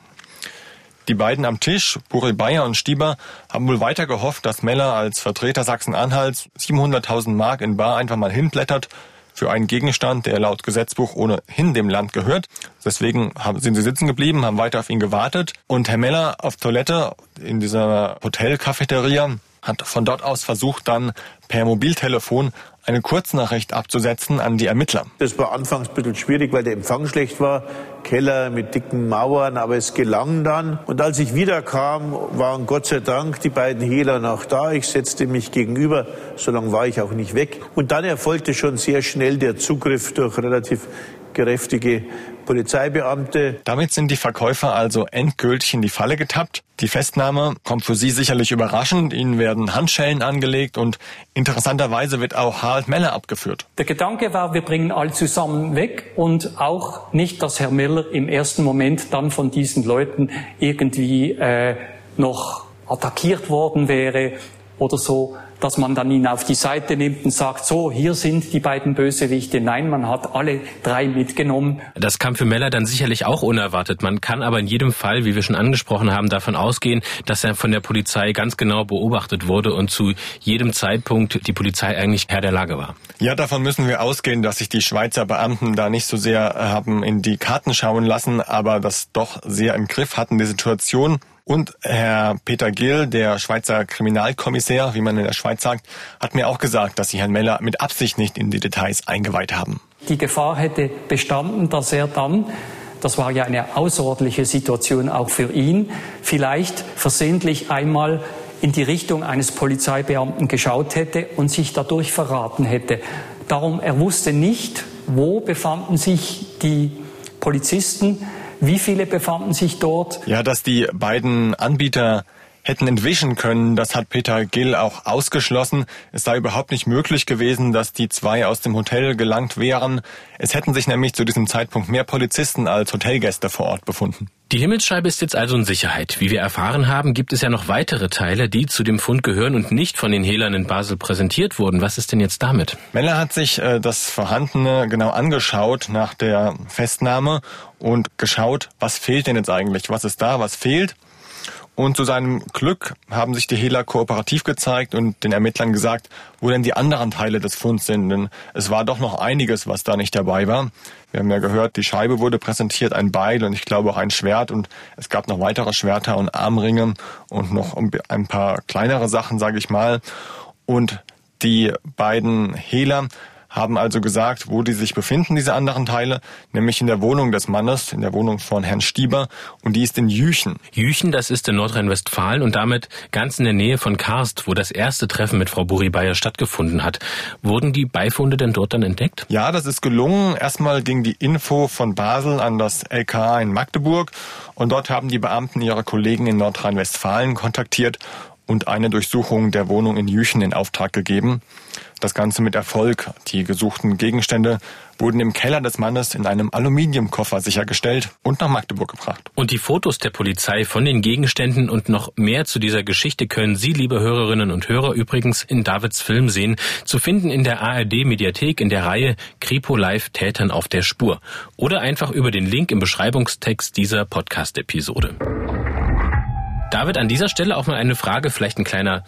Die beiden am Tisch, Buri Bayer und Stieber, haben wohl weiter gehofft, dass Meller als Vertreter Sachsen-Anhalts 700.000 Mark in Bar einfach mal hinblättert für einen Gegenstand, der laut Gesetzbuch ohnehin dem Land gehört. Deswegen sind sie sitzen geblieben, haben weiter auf ihn gewartet. Und Herr Meller auf Toilette in dieser Hotelcafeteria hat von dort aus versucht, dann per Mobiltelefon eine Kurznachricht abzusetzen an die Ermittler. Das war anfangs ein bisschen schwierig, weil der Empfang schlecht war. Keller mit dicken Mauern, aber es gelang dann. Und als ich wiederkam, waren Gott sei Dank die beiden Hehler noch da. Ich setzte mich gegenüber, so lange war ich auch nicht weg. Und dann erfolgte schon sehr schnell der Zugriff durch relativ kräftige Polizeibeamte. Damit sind die Verkäufer also endgültig in die Falle getappt. Die Festnahme kommt für Sie sicherlich überraschend. Ihnen werden Handschellen angelegt und interessanterweise wird auch Harald Meller abgeführt. Der Gedanke war, wir bringen alle zusammen weg und auch nicht, dass Herr Miller im ersten Moment dann von diesen Leuten irgendwie äh, noch attackiert worden wäre oder so, dass man dann ihn auf die Seite nimmt und sagt, so, hier sind die beiden Bösewichte. Nein, man hat alle drei mitgenommen. Das kam für Meller dann sicherlich auch unerwartet. Man kann aber in jedem Fall, wie wir schon angesprochen haben, davon ausgehen, dass er von der Polizei ganz genau beobachtet wurde und zu jedem Zeitpunkt die Polizei eigentlich Herr der Lage war. Ja, davon müssen wir ausgehen, dass sich die Schweizer Beamten da nicht so sehr haben in die Karten schauen lassen, aber das doch sehr im Griff hatten, die Situation. Und Herr Peter Gill, der Schweizer Kriminalkommissär, wie man in der Schweiz sagt, hat mir auch gesagt, dass Sie Herrn Meller mit Absicht nicht in die Details eingeweiht haben. Die Gefahr hätte bestanden, dass er dann das war ja eine außerordentliche Situation auch für ihn, vielleicht versehentlich einmal in die Richtung eines Polizeibeamten geschaut hätte und sich dadurch verraten hätte. Darum, er wusste nicht, wo befanden sich die Polizisten, wie viele befanden sich dort? Ja, dass die beiden Anbieter hätten entwischen können, das hat Peter Gill auch ausgeschlossen. Es sei überhaupt nicht möglich gewesen, dass die zwei aus dem Hotel gelangt wären. Es hätten sich nämlich zu diesem Zeitpunkt mehr Polizisten als Hotelgäste vor Ort befunden. Die Himmelsscheibe ist jetzt also in Sicherheit. Wie wir erfahren haben, gibt es ja noch weitere Teile, die zu dem Fund gehören und nicht von den Hehlern in Basel präsentiert wurden. Was ist denn jetzt damit? Meller hat sich äh, das Vorhandene genau angeschaut nach der Festnahme und geschaut, was fehlt denn jetzt eigentlich? Was ist da? Was fehlt? Und zu seinem Glück haben sich die Hehler kooperativ gezeigt und den Ermittlern gesagt, wo denn die anderen Teile des Funds sind. Denn es war doch noch einiges, was da nicht dabei war. Wir haben ja gehört, die Scheibe wurde präsentiert, ein Beil und ich glaube auch ein Schwert und es gab noch weitere Schwerter und Armringe und noch ein paar kleinere Sachen, sage ich mal. Und die beiden Hehler haben also gesagt, wo die sich befinden, diese anderen Teile, nämlich in der Wohnung des Mannes, in der Wohnung von Herrn Stieber und die ist in Jüchen. Jüchen, das ist in Nordrhein-Westfalen und damit ganz in der Nähe von Karst, wo das erste Treffen mit Frau Buri-Bayer stattgefunden hat. Wurden die Beifunde denn dort dann entdeckt? Ja, das ist gelungen. Erstmal ging die Info von Basel an das LKA in Magdeburg und dort haben die Beamten ihre Kollegen in Nordrhein-Westfalen kontaktiert und eine Durchsuchung der Wohnung in Jüchen in Auftrag gegeben. Das Ganze mit Erfolg. Die gesuchten Gegenstände wurden im Keller des Mannes in einem Aluminiumkoffer sichergestellt und nach Magdeburg gebracht. Und die Fotos der Polizei von den Gegenständen und noch mehr zu dieser Geschichte können Sie, liebe Hörerinnen und Hörer, übrigens in Davids Film sehen, zu finden in der ARD Mediathek in der Reihe Kripo Live Tätern auf der Spur oder einfach über den Link im Beschreibungstext dieser Podcast-Episode. David, an dieser Stelle auch mal eine Frage, vielleicht ein kleiner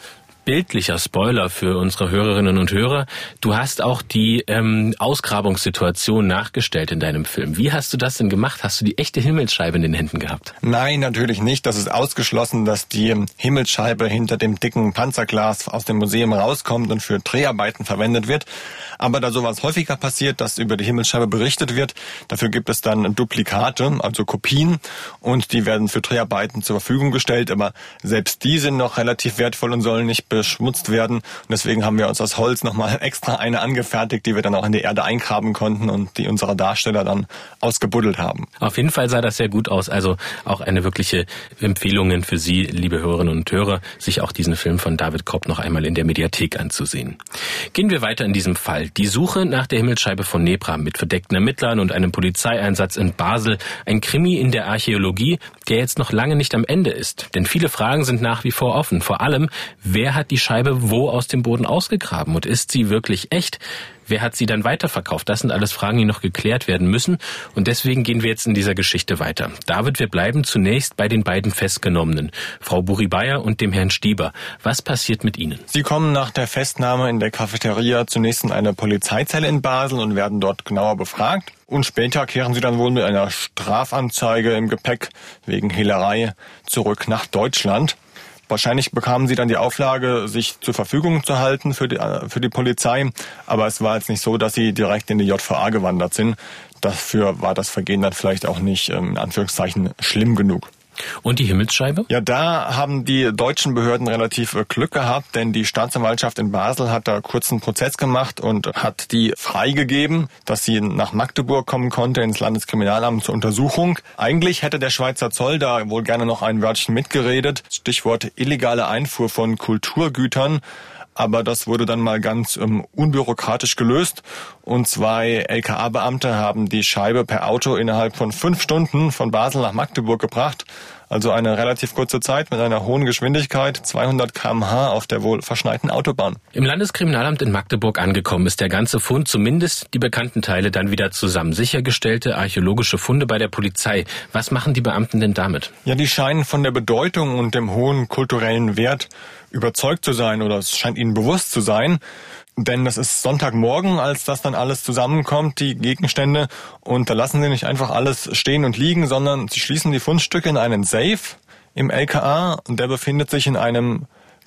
bildlicher Spoiler für unsere Hörerinnen und Hörer. Du hast auch die ähm, Ausgrabungssituation nachgestellt in deinem Film. Wie hast du das denn gemacht? Hast du die echte Himmelsscheibe in den Händen gehabt? Nein, natürlich nicht. Das ist ausgeschlossen, dass die Himmelsscheibe hinter dem dicken Panzerglas aus dem Museum rauskommt und für Dreharbeiten verwendet wird. Aber da sowas häufiger passiert, dass über die Himmelsscheibe berichtet wird, dafür gibt es dann Duplikate, also Kopien, und die werden für Dreharbeiten zur Verfügung gestellt. Aber selbst die sind noch relativ wertvoll und sollen nicht beschmutzt werden. Und deswegen haben wir uns aus Holz nochmal extra eine angefertigt, die wir dann auch in die Erde eingraben konnten und die unsere Darsteller dann ausgebuddelt haben. Auf jeden Fall sah das sehr gut aus. Also auch eine wirkliche Empfehlung für Sie, liebe Hörerinnen und Hörer, sich auch diesen Film von David Kopp noch einmal in der Mediathek anzusehen. Gehen wir weiter in diesem Fall. Die Suche nach der Himmelsscheibe von Nebra mit verdeckten Ermittlern und einem Polizeieinsatz in Basel. Ein Krimi in der Archäologie, der jetzt noch lange nicht am Ende ist. Denn viele Fragen sind nach wie vor offen. Vor allem, wer hat hat die Scheibe wo aus dem Boden ausgegraben und ist sie wirklich echt? Wer hat sie dann weiterverkauft? Das sind alles Fragen, die noch geklärt werden müssen. Und deswegen gehen wir jetzt in dieser Geschichte weiter. David, wir bleiben zunächst bei den beiden Festgenommenen, Frau Buribayer und dem Herrn Stieber. Was passiert mit ihnen? Sie kommen nach der Festnahme in der Cafeteria zunächst in eine Polizeizelle in Basel und werden dort genauer befragt. Und später kehren sie dann wohl mit einer Strafanzeige im Gepäck wegen Hehlerei zurück nach Deutschland. Wahrscheinlich bekamen sie dann die Auflage, sich zur Verfügung zu halten für die, äh, für die Polizei. Aber es war jetzt nicht so, dass sie direkt in die JVA gewandert sind. Dafür war das Vergehen dann vielleicht auch nicht, ähm, in Anführungszeichen, schlimm genug. Und die Himmelsscheibe? Ja, da haben die deutschen Behörden relativ äh, Glück gehabt, denn die Staatsanwaltschaft in Basel hat da kurzen Prozess gemacht und hat die freigegeben, dass sie nach Magdeburg kommen konnte, ins Landeskriminalamt zur Untersuchung. Eigentlich hätte der Schweizer Zoll da wohl gerne noch ein Wörtchen mitgeredet. Stichwort illegale Einfuhr von Kulturgütern aber das wurde dann mal ganz ähm, unbürokratisch gelöst und zwei LKA-Beamte haben die Scheibe per Auto innerhalb von fünf Stunden von Basel nach Magdeburg gebracht. Also eine relativ kurze Zeit mit einer hohen Geschwindigkeit, 200 kmh auf der wohl verschneiten Autobahn. Im Landeskriminalamt in Magdeburg angekommen ist der ganze Fund, zumindest die bekannten Teile, dann wieder zusammen. Sichergestellte archäologische Funde bei der Polizei. Was machen die Beamten denn damit? Ja, die scheinen von der Bedeutung und dem hohen kulturellen Wert überzeugt zu sein oder es scheint ihnen bewusst zu sein. Denn das ist Sonntagmorgen, als das dann alles zusammenkommt, die Gegenstände. Und da lassen sie nicht einfach alles stehen und liegen, sondern sie schließen die Fundstücke in einen Safe im LKA und der befindet sich in einem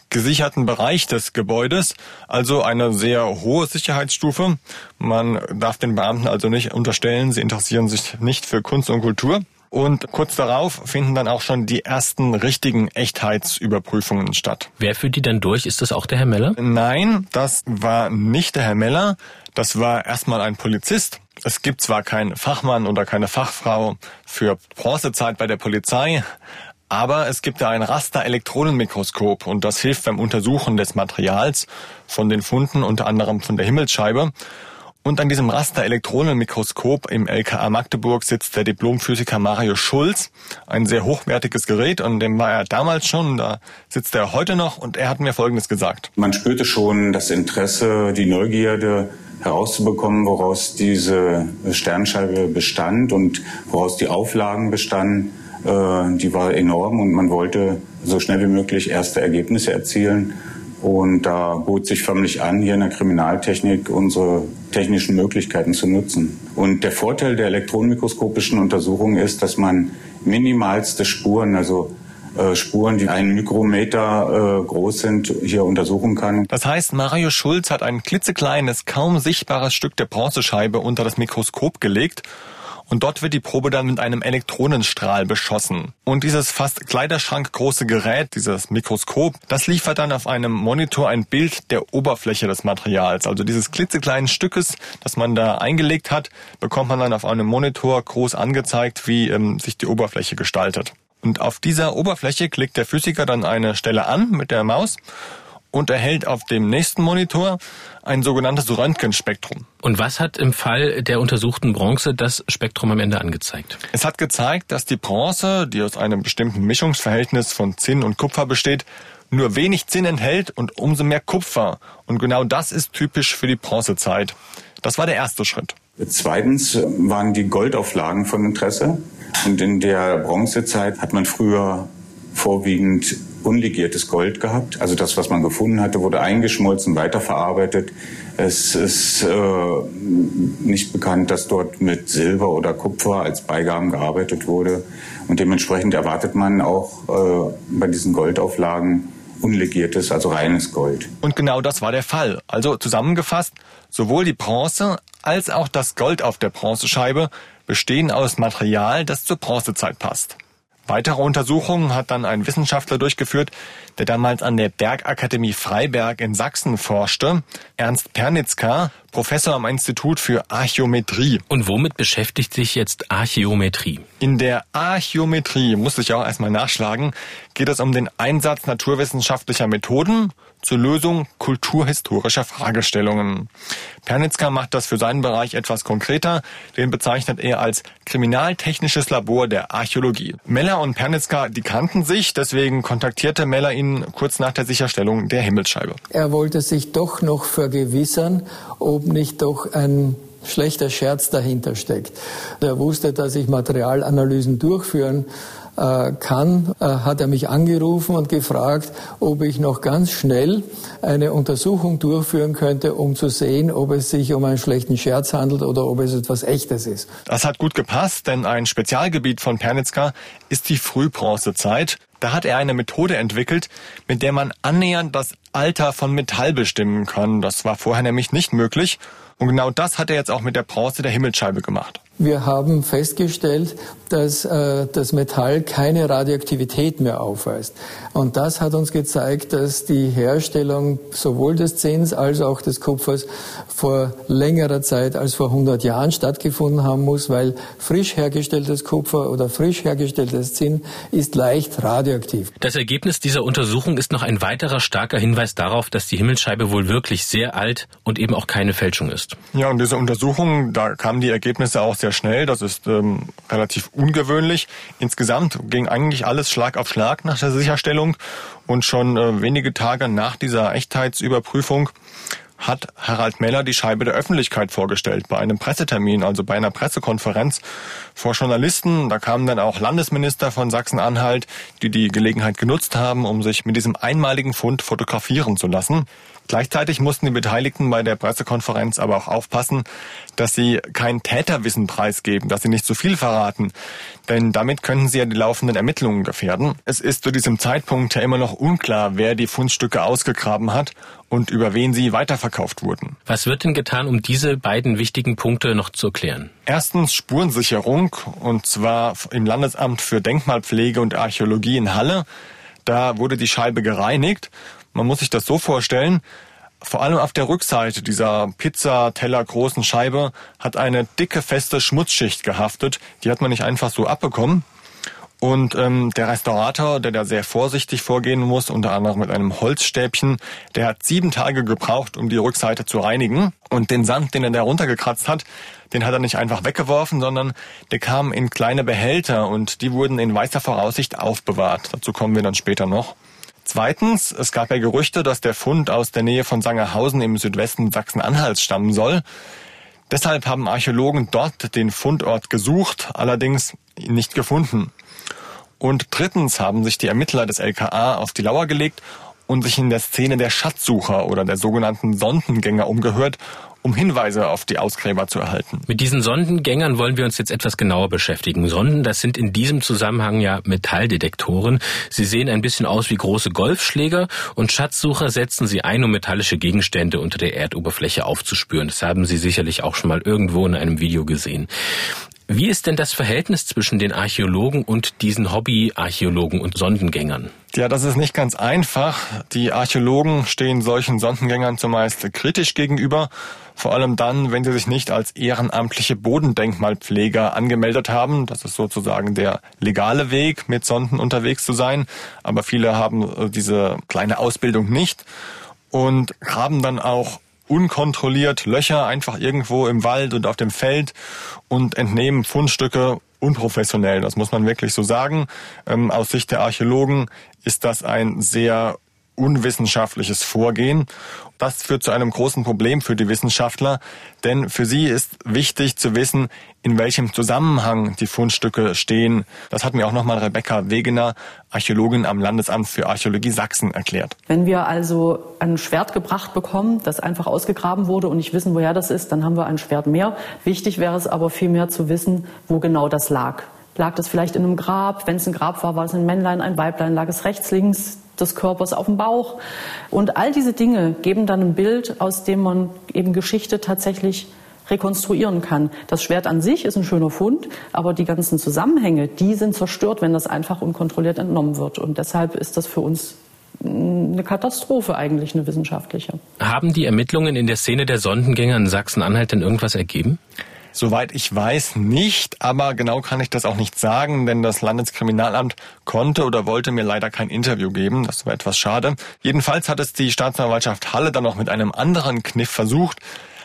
gesicherten Bereich des Gebäudes, also eine sehr hohe Sicherheitsstufe. Man darf den Beamten also nicht unterstellen, sie interessieren sich nicht für Kunst und Kultur. Und kurz darauf finden dann auch schon die ersten richtigen Echtheitsüberprüfungen statt. Wer führt die dann durch? Ist das auch der Herr Meller? Nein, das war nicht der Herr Meller. Das war erstmal ein Polizist. Es gibt zwar keinen Fachmann oder keine Fachfrau für Bronzezeit bei der Polizei, aber es gibt da ein Raster-Elektronenmikroskop und das hilft beim Untersuchen des Materials von den Funden, unter anderem von der Himmelsscheibe. Und an diesem Raster-Elektronenmikroskop im LKA Magdeburg sitzt der Diplomphysiker Mario Schulz. Ein sehr hochwertiges Gerät und dem war er damals schon, da sitzt er heute noch und er hat mir Folgendes gesagt. Man spürte schon das Interesse, die Neugierde herauszubekommen, woraus diese Sternscheibe bestand und woraus die Auflagen bestanden. Äh, die war enorm und man wollte so schnell wie möglich erste Ergebnisse erzielen. Und da bot sich förmlich an, hier in der Kriminaltechnik unsere technischen Möglichkeiten zu nutzen. Und der Vorteil der elektronenmikroskopischen Untersuchung ist, dass man minimalste Spuren, also äh, Spuren, die einen Mikrometer äh, groß sind, hier untersuchen kann. Das heißt, Mario Schulz hat ein klitzekleines, kaum sichtbares Stück der Bronzescheibe unter das Mikroskop gelegt und dort wird die Probe dann mit einem Elektronenstrahl beschossen. Und dieses fast kleiderschrankgroße Gerät, dieses Mikroskop, das liefert dann auf einem Monitor ein Bild der Oberfläche des Materials. Also dieses klitzekleinen Stückes, das man da eingelegt hat, bekommt man dann auf einem Monitor groß angezeigt, wie ähm, sich die Oberfläche gestaltet. Und auf dieser Oberfläche klickt der Physiker dann eine Stelle an mit der Maus und erhält auf dem nächsten Monitor ein sogenanntes Röntgenspektrum. Und was hat im Fall der untersuchten Bronze das Spektrum am Ende angezeigt? Es hat gezeigt, dass die Bronze, die aus einem bestimmten Mischungsverhältnis von Zinn und Kupfer besteht, nur wenig Zinn enthält und umso mehr Kupfer. Und genau das ist typisch für die Bronzezeit. Das war der erste Schritt. Zweitens waren die Goldauflagen von Interesse. Und in der Bronzezeit hat man früher vorwiegend unlegiertes Gold gehabt. Also das, was man gefunden hatte, wurde eingeschmolzen, weiterverarbeitet. Es ist äh, nicht bekannt, dass dort mit Silber oder Kupfer als Beigaben gearbeitet wurde. Und dementsprechend erwartet man auch äh, bei diesen Goldauflagen unlegiertes, also reines Gold. Und genau das war der Fall. Also zusammengefasst, sowohl die Bronze als auch das Gold auf der Bronzescheibe bestehen aus Material, das zur Bronzezeit passt. Weitere Untersuchungen hat dann ein Wissenschaftler durchgeführt, der damals an der Bergakademie Freiberg in Sachsen forschte, Ernst Pernitzka, Professor am Institut für Archäometrie. Und womit beschäftigt sich jetzt Archäometrie? In der Archäometrie, muss ich auch erstmal nachschlagen, geht es um den Einsatz naturwissenschaftlicher Methoden zur Lösung kulturhistorischer Fragestellungen. Pernitzka macht das für seinen Bereich etwas konkreter. Den bezeichnet er als kriminaltechnisches Labor der Archäologie. Meller und Pernitzka, die kannten sich, deswegen kontaktierte Meller ihn kurz nach der Sicherstellung der Himmelsscheibe. Er wollte sich doch noch vergewissern, ob nicht doch ein schlechter Scherz dahinter steckt. Er wusste, dass ich Materialanalysen durchführen äh, kann, äh, hat er mich angerufen und gefragt, ob ich noch ganz schnell eine Untersuchung durchführen könnte, um zu sehen, ob es sich um einen schlechten Scherz handelt oder ob es etwas Echtes ist. Das hat gut gepasst, denn ein Spezialgebiet von Pernitzka ist die Frühbronzezeit. Da hat er eine Methode entwickelt, mit der man annähernd das Alter von Metall bestimmen kann. Das war vorher nämlich nicht möglich. Und genau das hat er jetzt auch mit der Bronze der Himmelsscheibe gemacht. Wir haben festgestellt, dass äh, das Metall keine Radioaktivität mehr aufweist. Und das hat uns gezeigt, dass die Herstellung sowohl des Zinns als auch des Kupfers vor längerer Zeit als vor 100 Jahren stattgefunden haben muss, weil frisch hergestelltes Kupfer oder frisch hergestelltes Zinn ist leicht radioaktiv. Das Ergebnis dieser Untersuchung ist noch ein weiterer starker Hinweis darauf, dass die Himmelsscheibe wohl wirklich sehr alt und eben auch keine Fälschung ist. Ja, und diese Untersuchung, da kamen die Ergebnisse auch sehr sehr schnell, das ist ähm, relativ ungewöhnlich. Insgesamt ging eigentlich alles Schlag auf Schlag nach der Sicherstellung und schon äh, wenige Tage nach dieser Echtheitsüberprüfung hat Harald Meller die Scheibe der Öffentlichkeit vorgestellt bei einem Pressetermin, also bei einer Pressekonferenz vor Journalisten. Da kamen dann auch Landesminister von Sachsen-Anhalt, die die Gelegenheit genutzt haben, um sich mit diesem einmaligen Fund fotografieren zu lassen. Gleichzeitig mussten die Beteiligten bei der Pressekonferenz aber auch aufpassen, dass sie kein Täterwissen preisgeben, dass sie nicht zu viel verraten. Denn damit könnten sie ja die laufenden Ermittlungen gefährden. Es ist zu diesem Zeitpunkt ja immer noch unklar, wer die Fundstücke ausgegraben hat und über wen sie weiterverkauft wurden. Was wird denn getan, um diese beiden wichtigen Punkte noch zu erklären? Erstens Spurensicherung, und zwar im Landesamt für Denkmalpflege und Archäologie in Halle. Da wurde die Scheibe gereinigt man muss sich das so vorstellen, vor allem auf der Rückseite dieser Pizza-Teller großen Scheibe hat eine dicke, feste Schmutzschicht gehaftet. Die hat man nicht einfach so abbekommen. Und ähm, der Restaurator, der da sehr vorsichtig vorgehen muss, unter anderem mit einem Holzstäbchen, der hat sieben Tage gebraucht, um die Rückseite zu reinigen. Und den Sand, den er da runtergekratzt hat, den hat er nicht einfach weggeworfen, sondern der kam in kleine Behälter und die wurden in weißer Voraussicht aufbewahrt. Dazu kommen wir dann später noch. Zweitens, es gab ja Gerüchte, dass der Fund aus der Nähe von Sangerhausen im Südwesten Sachsen-Anhalts stammen soll. Deshalb haben Archäologen dort den Fundort gesucht, allerdings nicht gefunden. Und drittens haben sich die Ermittler des LKA auf die Lauer gelegt und sich in der Szene der Schatzsucher oder der sogenannten Sondengänger umgehört um Hinweise auf die Ausgräber zu erhalten. Mit diesen Sondengängern wollen wir uns jetzt etwas genauer beschäftigen. Sonden, das sind in diesem Zusammenhang ja Metalldetektoren. Sie sehen ein bisschen aus wie große Golfschläger und Schatzsucher setzen sie ein, um metallische Gegenstände unter der Erdoberfläche aufzuspüren. Das haben Sie sicherlich auch schon mal irgendwo in einem Video gesehen. Wie ist denn das Verhältnis zwischen den Archäologen und diesen Hobbyarchäologen und Sondengängern? Ja, das ist nicht ganz einfach. Die Archäologen stehen solchen Sondengängern zumeist kritisch gegenüber, vor allem dann, wenn sie sich nicht als ehrenamtliche Bodendenkmalpfleger angemeldet haben. Das ist sozusagen der legale Weg, mit Sonden unterwegs zu sein. Aber viele haben äh, diese kleine Ausbildung nicht und haben dann auch unkontrolliert Löcher einfach irgendwo im Wald und auf dem Feld und entnehmen Fundstücke unprofessionell. Das muss man wirklich so sagen. Ähm, aus Sicht der Archäologen ist das ein sehr unwissenschaftliches Vorgehen. Das führt zu einem großen Problem für die Wissenschaftler, denn für sie ist wichtig zu wissen, in welchem Zusammenhang die Fundstücke stehen. Das hat mir auch nochmal Rebecca Wegener, Archäologin am Landesamt für Archäologie Sachsen, erklärt. Wenn wir also ein Schwert gebracht bekommen, das einfach ausgegraben wurde und nicht wissen, woher das ist, dann haben wir ein Schwert mehr. Wichtig wäre es aber vielmehr zu wissen, wo genau das lag. Lag das vielleicht in einem Grab? Wenn es ein Grab war, war es ein Männlein, ein Weiblein, lag es rechts, links? des Körpers auf dem Bauch. Und all diese Dinge geben dann ein Bild, aus dem man eben Geschichte tatsächlich rekonstruieren kann. Das Schwert an sich ist ein schöner Fund, aber die ganzen Zusammenhänge, die sind zerstört, wenn das einfach unkontrolliert entnommen wird. Und deshalb ist das für uns eine Katastrophe eigentlich, eine wissenschaftliche. Haben die Ermittlungen in der Szene der Sondengänger in Sachsen-Anhalt denn irgendwas ergeben? Soweit ich weiß nicht, aber genau kann ich das auch nicht sagen, denn das Landeskriminalamt konnte oder wollte mir leider kein Interview geben. Das war etwas schade. Jedenfalls hat es die Staatsanwaltschaft Halle dann noch mit einem anderen Kniff versucht.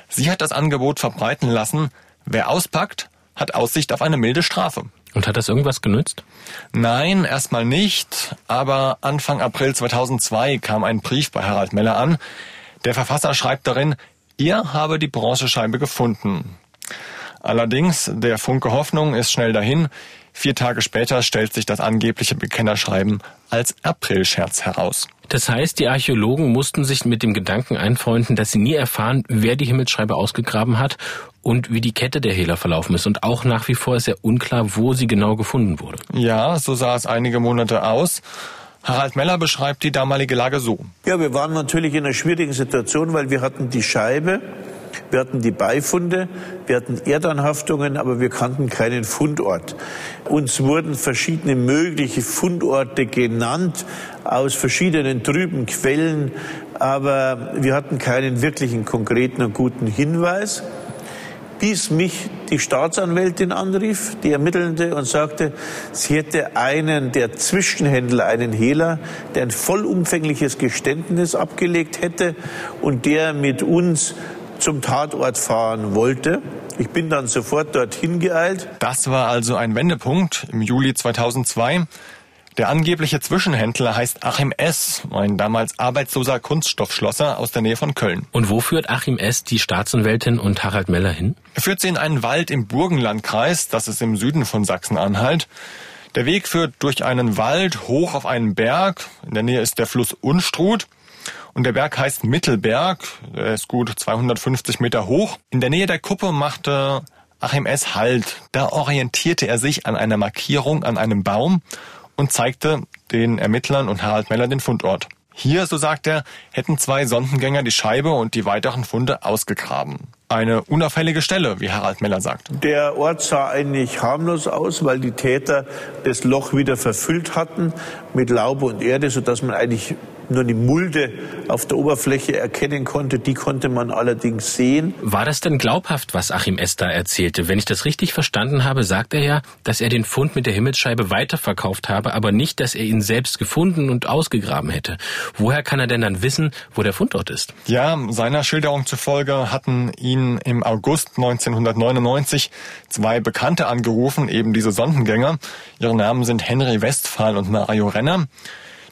Sie hat das Angebot verbreiten lassen, wer auspackt, hat Aussicht auf eine milde Strafe. Und hat das irgendwas genützt? Nein, erstmal nicht. Aber Anfang April 2002 kam ein Brief bei Harald Meller an. Der Verfasser schreibt darin, er habe die Bronzescheibe gefunden. Allerdings, der Funke Hoffnung ist schnell dahin. Vier Tage später stellt sich das angebliche Bekennerschreiben als Aprilscherz heraus. Das heißt, die Archäologen mussten sich mit dem Gedanken einfreunden, dass sie nie erfahren, wer die Himmelsschreibe ausgegraben hat und wie die Kette der Hehler verlaufen ist. Und auch nach wie vor ist ja unklar, wo sie genau gefunden wurde. Ja, so sah es einige Monate aus. Harald Meller beschreibt die damalige Lage so. Ja, wir waren natürlich in einer schwierigen Situation, weil wir hatten die Scheibe wir hatten die Beifunde, wir hatten Erdanhaftungen, aber wir kannten keinen Fundort. Uns wurden verschiedene mögliche Fundorte genannt aus verschiedenen trüben Quellen, aber wir hatten keinen wirklichen konkreten und guten Hinweis bis mich die Staatsanwältin anrief, die Ermittelnde, und sagte, sie hätte einen der Zwischenhändler, einen Hehler, der ein vollumfängliches Geständnis abgelegt hätte und der mit uns zum Tatort fahren wollte. Ich bin dann sofort dorthin geeilt. Das war also ein Wendepunkt im Juli 2002. Der angebliche Zwischenhändler heißt Achim S., ein damals arbeitsloser Kunststoffschlosser aus der Nähe von Köln. Und wo führt Achim S. die Staatsanwältin und Harald Meller hin? Er führt sie in einen Wald im Burgenlandkreis, das ist im Süden von Sachsen-Anhalt. Der Weg führt durch einen Wald hoch auf einen Berg. In der Nähe ist der Fluss Unstrut. Und der Berg heißt Mittelberg. Er ist gut 250 Meter hoch. In der Nähe der Kuppe machte Achim S. Halt. Da orientierte er sich an einer Markierung an einem Baum und zeigte den Ermittlern und Harald Meller den Fundort. Hier, so sagt er, hätten zwei Sondengänger die Scheibe und die weiteren Funde ausgegraben. Eine unauffällige Stelle, wie Harald Meller sagt. Der Ort sah eigentlich harmlos aus, weil die Täter das Loch wieder verfüllt hatten mit Laube und Erde, sodass man eigentlich nur die Mulde auf der Oberfläche erkennen konnte. Die konnte man allerdings sehen. War das denn glaubhaft, was Achim Esther erzählte? Wenn ich das richtig verstanden habe, sagt er ja, dass er den Fund mit der Himmelsscheibe weiterverkauft habe, aber nicht, dass er ihn selbst gefunden und ausgegraben hätte. Woher kann er denn dann wissen, wo der Fundort ist? Ja, seiner Schilderung zufolge hatten ihn im August 1999 zwei Bekannte angerufen, eben diese Sondengänger. Ihre Namen sind Henry Westphal und Mario Renner.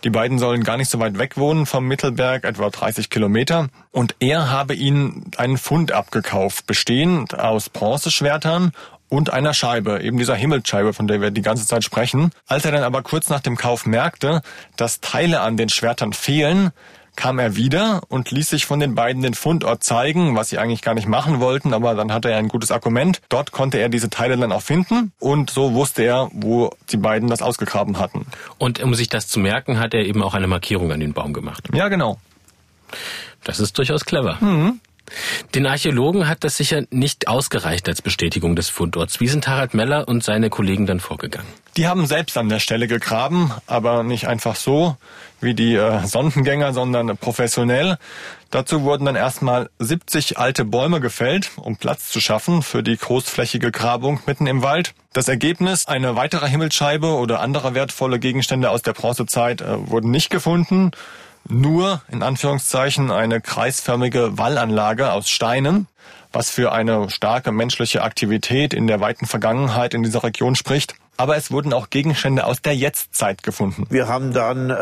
Die beiden sollen gar nicht so weit weg wohnen vom Mittelberg, etwa 30 Kilometer. Und er habe ihnen einen Fund abgekauft, bestehend aus Bronzeschwertern und einer Scheibe, eben dieser Himmelsscheibe, von der wir die ganze Zeit sprechen. Als er dann aber kurz nach dem Kauf merkte, dass Teile an den Schwertern fehlen, kam er wieder und ließ sich von den beiden den Fundort zeigen, was sie eigentlich gar nicht machen wollten, aber dann hatte er ein gutes Argument. Dort konnte er diese Teile dann auch finden und so wusste er, wo die beiden das ausgegraben hatten. Und um sich das zu merken, hat er eben auch eine Markierung an den Baum gemacht. Ja, genau. Das ist durchaus clever. Mhm. Den Archäologen hat das sicher nicht ausgereicht als Bestätigung des Fundorts. Wie sind Harald Meller und seine Kollegen dann vorgegangen? Die haben selbst an der Stelle gegraben, aber nicht einfach so wie die äh, Sondengänger, sondern professionell. Dazu wurden dann erstmal 70 alte Bäume gefällt, um Platz zu schaffen für die großflächige Grabung mitten im Wald. Das Ergebnis, eine weitere Himmelsscheibe oder andere wertvolle Gegenstände aus der Bronzezeit äh, wurden nicht gefunden nur in Anführungszeichen eine kreisförmige Wallanlage aus Steinen, was für eine starke menschliche Aktivität in der weiten Vergangenheit in dieser Region spricht. Aber es wurden auch Gegenstände aus der Jetztzeit gefunden. Wir haben dann äh,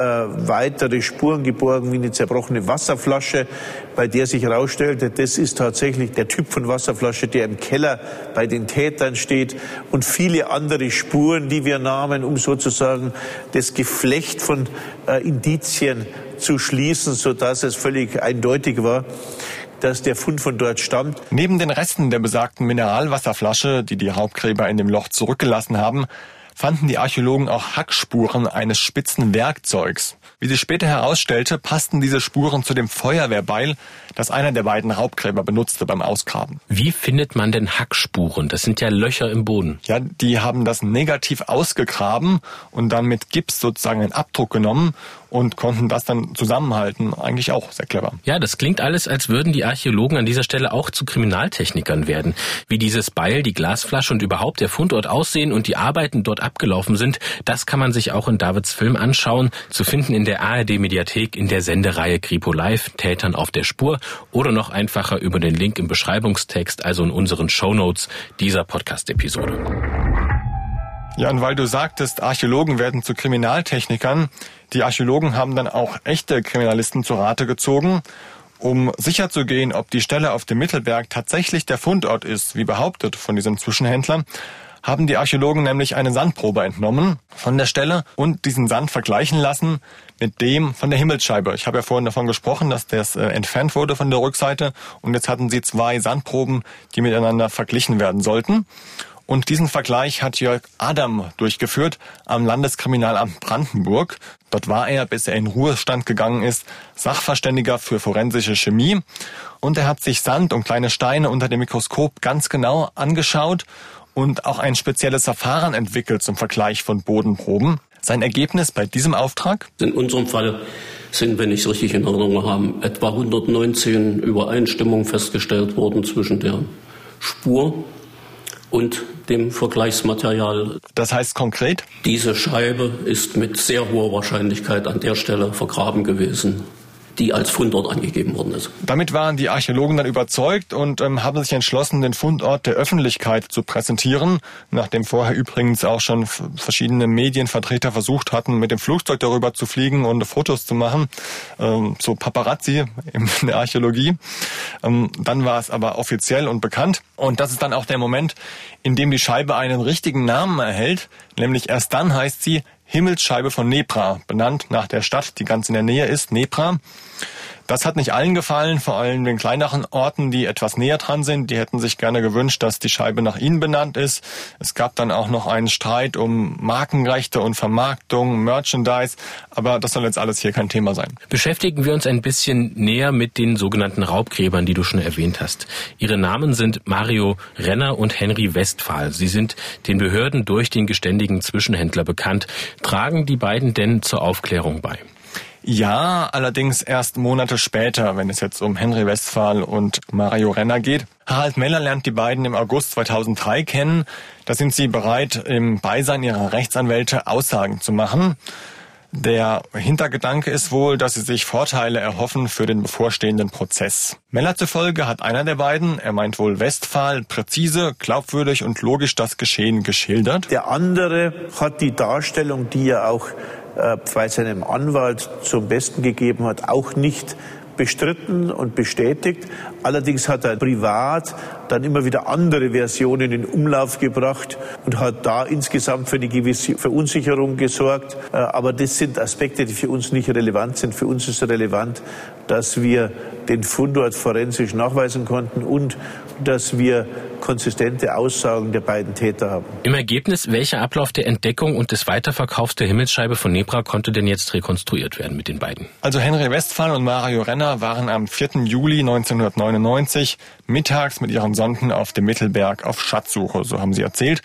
weitere Spuren geborgen, wie eine zerbrochene Wasserflasche, bei der sich herausstellte, das ist tatsächlich der Typ von Wasserflasche, der im Keller bei den Tätern steht und viele andere Spuren, die wir nahmen, um sozusagen das Geflecht von äh, Indizien zu schließen, sodass es völlig eindeutig war, dass der Fund von dort stammt. Neben den Resten der besagten Mineralwasserflasche, die die Raubgräber in dem Loch zurückgelassen haben, fanden die Archäologen auch Hackspuren eines spitzen Werkzeugs. Wie sich später herausstellte, passten diese Spuren zu dem Feuerwehrbeil, das einer der beiden Raubgräber benutzte beim Ausgraben. Wie findet man denn Hackspuren? Das sind ja Löcher im Boden. Ja, die haben das negativ ausgegraben und dann mit Gips sozusagen einen Abdruck genommen und konnten das dann zusammenhalten. Eigentlich auch sehr clever. Ja, das klingt alles, als würden die Archäologen an dieser Stelle auch zu Kriminaltechnikern werden. Wie dieses Beil, die Glasflasche und überhaupt der Fundort aussehen und die Arbeiten dort abgelaufen sind, das kann man sich auch in Davids Film anschauen, zu finden in der ARD-Mediathek in der Sendereihe Kripo Live, Tätern auf der Spur oder noch einfacher über den Link im Beschreibungstext, also in unseren Shownotes dieser Podcast-Episode. Ja, und weil du sagtest, Archäologen werden zu Kriminaltechnikern, die Archäologen haben dann auch echte Kriminalisten zu Rate gezogen, um sicherzugehen, ob die Stelle auf dem Mittelberg tatsächlich der Fundort ist, wie behauptet von diesem Zwischenhändler, haben die Archäologen nämlich eine Sandprobe entnommen von der Stelle und diesen Sand vergleichen lassen mit dem von der Himmelsscheibe. Ich habe ja vorhin davon gesprochen, dass das äh, entfernt wurde von der Rückseite und jetzt hatten sie zwei Sandproben, die miteinander verglichen werden sollten. Und diesen Vergleich hat Jörg Adam durchgeführt am Landeskriminalamt Brandenburg. Dort war er, bis er in Ruhestand gegangen ist, Sachverständiger für forensische Chemie. Und er hat sich Sand und kleine Steine unter dem Mikroskop ganz genau angeschaut und auch ein spezielles Verfahren entwickelt zum Vergleich von Bodenproben. Sein Ergebnis bei diesem Auftrag? In unserem Fall sind, wenn ich es richtig in Erinnerung habe, etwa 119 Übereinstimmungen festgestellt worden zwischen der Spur und dem Vergleichsmaterial. Das heißt konkret? Diese Scheibe ist mit sehr hoher Wahrscheinlichkeit an der Stelle vergraben gewesen. Die als Fundort angegeben worden ist. Damit waren die Archäologen dann überzeugt und ähm, haben sich entschlossen, den Fundort der Öffentlichkeit zu präsentieren, nachdem vorher übrigens auch schon verschiedene Medienvertreter versucht hatten, mit dem Flugzeug darüber zu fliegen und Fotos zu machen, ähm, so Paparazzi in der Archäologie. Ähm, dann war es aber offiziell und bekannt und das ist dann auch der Moment, in dem die Scheibe einen richtigen Namen erhält, nämlich erst dann heißt sie Himmelsscheibe von Nebra, benannt nach der Stadt, die ganz in der Nähe ist, Nebra. Das hat nicht allen gefallen, vor allem den kleineren Orten, die etwas näher dran sind. Die hätten sich gerne gewünscht, dass die Scheibe nach ihnen benannt ist. Es gab dann auch noch einen Streit um Markenrechte und Vermarktung, Merchandise, aber das soll jetzt alles hier kein Thema sein. Beschäftigen wir uns ein bisschen näher mit den sogenannten Raubgräbern, die du schon erwähnt hast. Ihre Namen sind Mario Renner und Henry Westphal. Sie sind den Behörden durch den geständigen Zwischenhändler bekannt. Tragen die beiden denn zur Aufklärung bei? Ja, allerdings erst Monate später, wenn es jetzt um Henry Westphal und Mario Renner geht. Harald Meller lernt die beiden im August 2003 kennen. Da sind sie bereit, im Beisein ihrer Rechtsanwälte Aussagen zu machen. Der Hintergedanke ist wohl, dass sie sich Vorteile erhoffen für den bevorstehenden Prozess. Meller zufolge hat einer der beiden, er meint wohl Westphal, präzise, glaubwürdig und logisch das Geschehen geschildert. Der andere hat die Darstellung, die er auch äh, bei seinem Anwalt zum Besten gegeben hat, auch nicht bestritten und bestätigt. Allerdings hat er privat dann immer wieder andere Versionen in Umlauf gebracht und hat da insgesamt für eine gewisse Verunsicherung gesorgt. Äh, aber das sind Aspekte, die für uns nicht relevant sind. Für uns ist relevant, dass wir den Fundort forensisch nachweisen konnten und dass wir konsistente Aussagen der beiden Täter haben. Im Ergebnis, welcher Ablauf der Entdeckung und des Weiterverkaufs der Himmelsscheibe von Nebra konnte denn jetzt rekonstruiert werden mit den beiden? Also Henry Westphal und Mario Renner waren am 4. Juli 1999 mittags mit ihren Sonden auf dem Mittelberg auf Schatzsuche, so haben sie erzählt.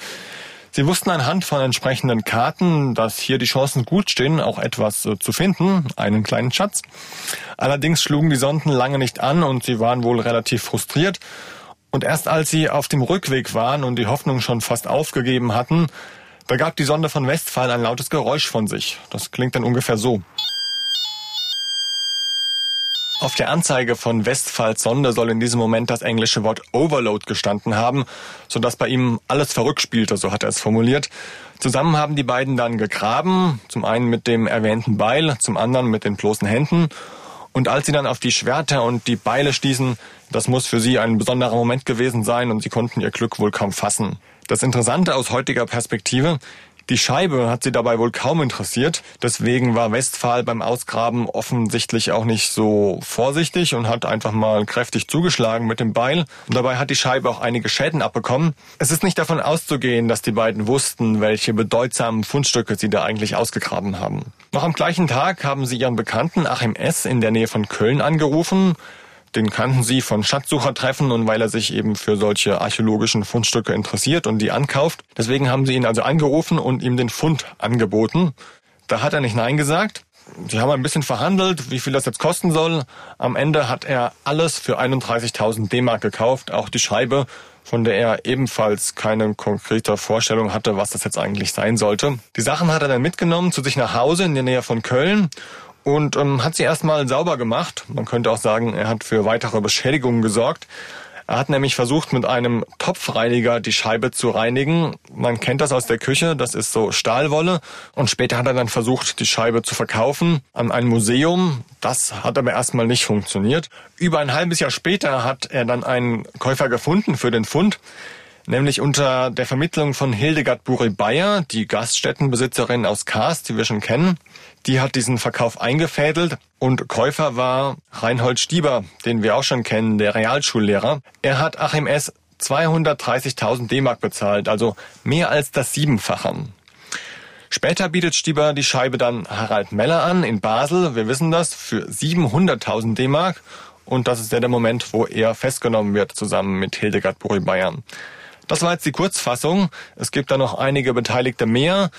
Sie wussten anhand von entsprechenden Karten, dass hier die Chancen gut stehen, auch etwas äh, zu finden, einen kleinen Schatz. Allerdings schlugen die Sonden lange nicht an und sie waren wohl relativ frustriert. Und erst als sie auf dem Rückweg waren und die Hoffnung schon fast aufgegeben hatten, da gab die Sonde von Westphal ein lautes Geräusch von sich. Das klingt dann ungefähr so. Auf der Anzeige von Westphals Sonde soll in diesem Moment das englische Wort Overload gestanden haben, sodass bei ihm alles verrückt spielte, so hat er es formuliert. Zusammen haben die beiden dann gegraben, zum einen mit dem erwähnten Beil, zum anderen mit den bloßen Händen. Und als sie dann auf die Schwerter und die Beile stießen, das muss für sie ein besonderer Moment gewesen sein und sie konnten ihr Glück wohl kaum fassen. Das Interessante aus heutiger Perspektive, die Scheibe hat sie dabei wohl kaum interessiert. Deswegen war Westphal beim Ausgraben offensichtlich auch nicht so vorsichtig und hat einfach mal kräftig zugeschlagen mit dem Beil. Und dabei hat die Scheibe auch einige Schäden abbekommen. Es ist nicht davon auszugehen, dass die beiden wussten, welche bedeutsamen Fundstücke sie da eigentlich ausgegraben haben. Noch am gleichen Tag haben sie ihren Bekannten Achim S. in der Nähe von Köln angerufen den kannten sie von Schatzsuchertreffen und weil er sich eben für solche archäologischen Fundstücke interessiert und die ankauft. Deswegen haben sie ihn also angerufen und ihm den Fund angeboten. Da hat er nicht Nein gesagt. Sie haben ein bisschen verhandelt, wie viel das jetzt kosten soll. Am Ende hat er alles für 31.000 D-Mark gekauft, auch die Scheibe, von der er ebenfalls keine konkrete Vorstellung hatte, was das jetzt eigentlich sein sollte. Die Sachen hat er dann mitgenommen zu sich nach Hause in der Nähe von Köln und ähm, hat sie erstmal sauber gemacht. Man könnte auch sagen, er hat für weitere Beschädigungen gesorgt. Er hat nämlich versucht, mit einem Topfreiniger die Scheibe zu reinigen. Man kennt das aus der Küche, das ist so Stahlwolle. Und später hat er dann versucht, die Scheibe zu verkaufen an ein Museum. Das hat aber erstmal nicht funktioniert. Über ein halbes Jahr später hat er dann einen Käufer gefunden für den Fund nämlich unter der Vermittlung von Hildegard Buri-Bayer, die Gaststättenbesitzerin aus Kars, die wir schon kennen. Die hat diesen Verkauf eingefädelt und Käufer war Reinhold Stieber, den wir auch schon kennen, der Realschullehrer. Er hat Achim S. 230.000 D-Mark bezahlt, also mehr als das Siebenfache. Später bietet Stieber die Scheibe dann Harald Meller an in Basel, wir wissen das, für 700.000 D-Mark. Und das ist ja der Moment, wo er festgenommen wird, zusammen mit Hildegard Buri-Bayern. Das war jetzt die Kurzfassung. Es gibt da noch einige Beteiligte mehr.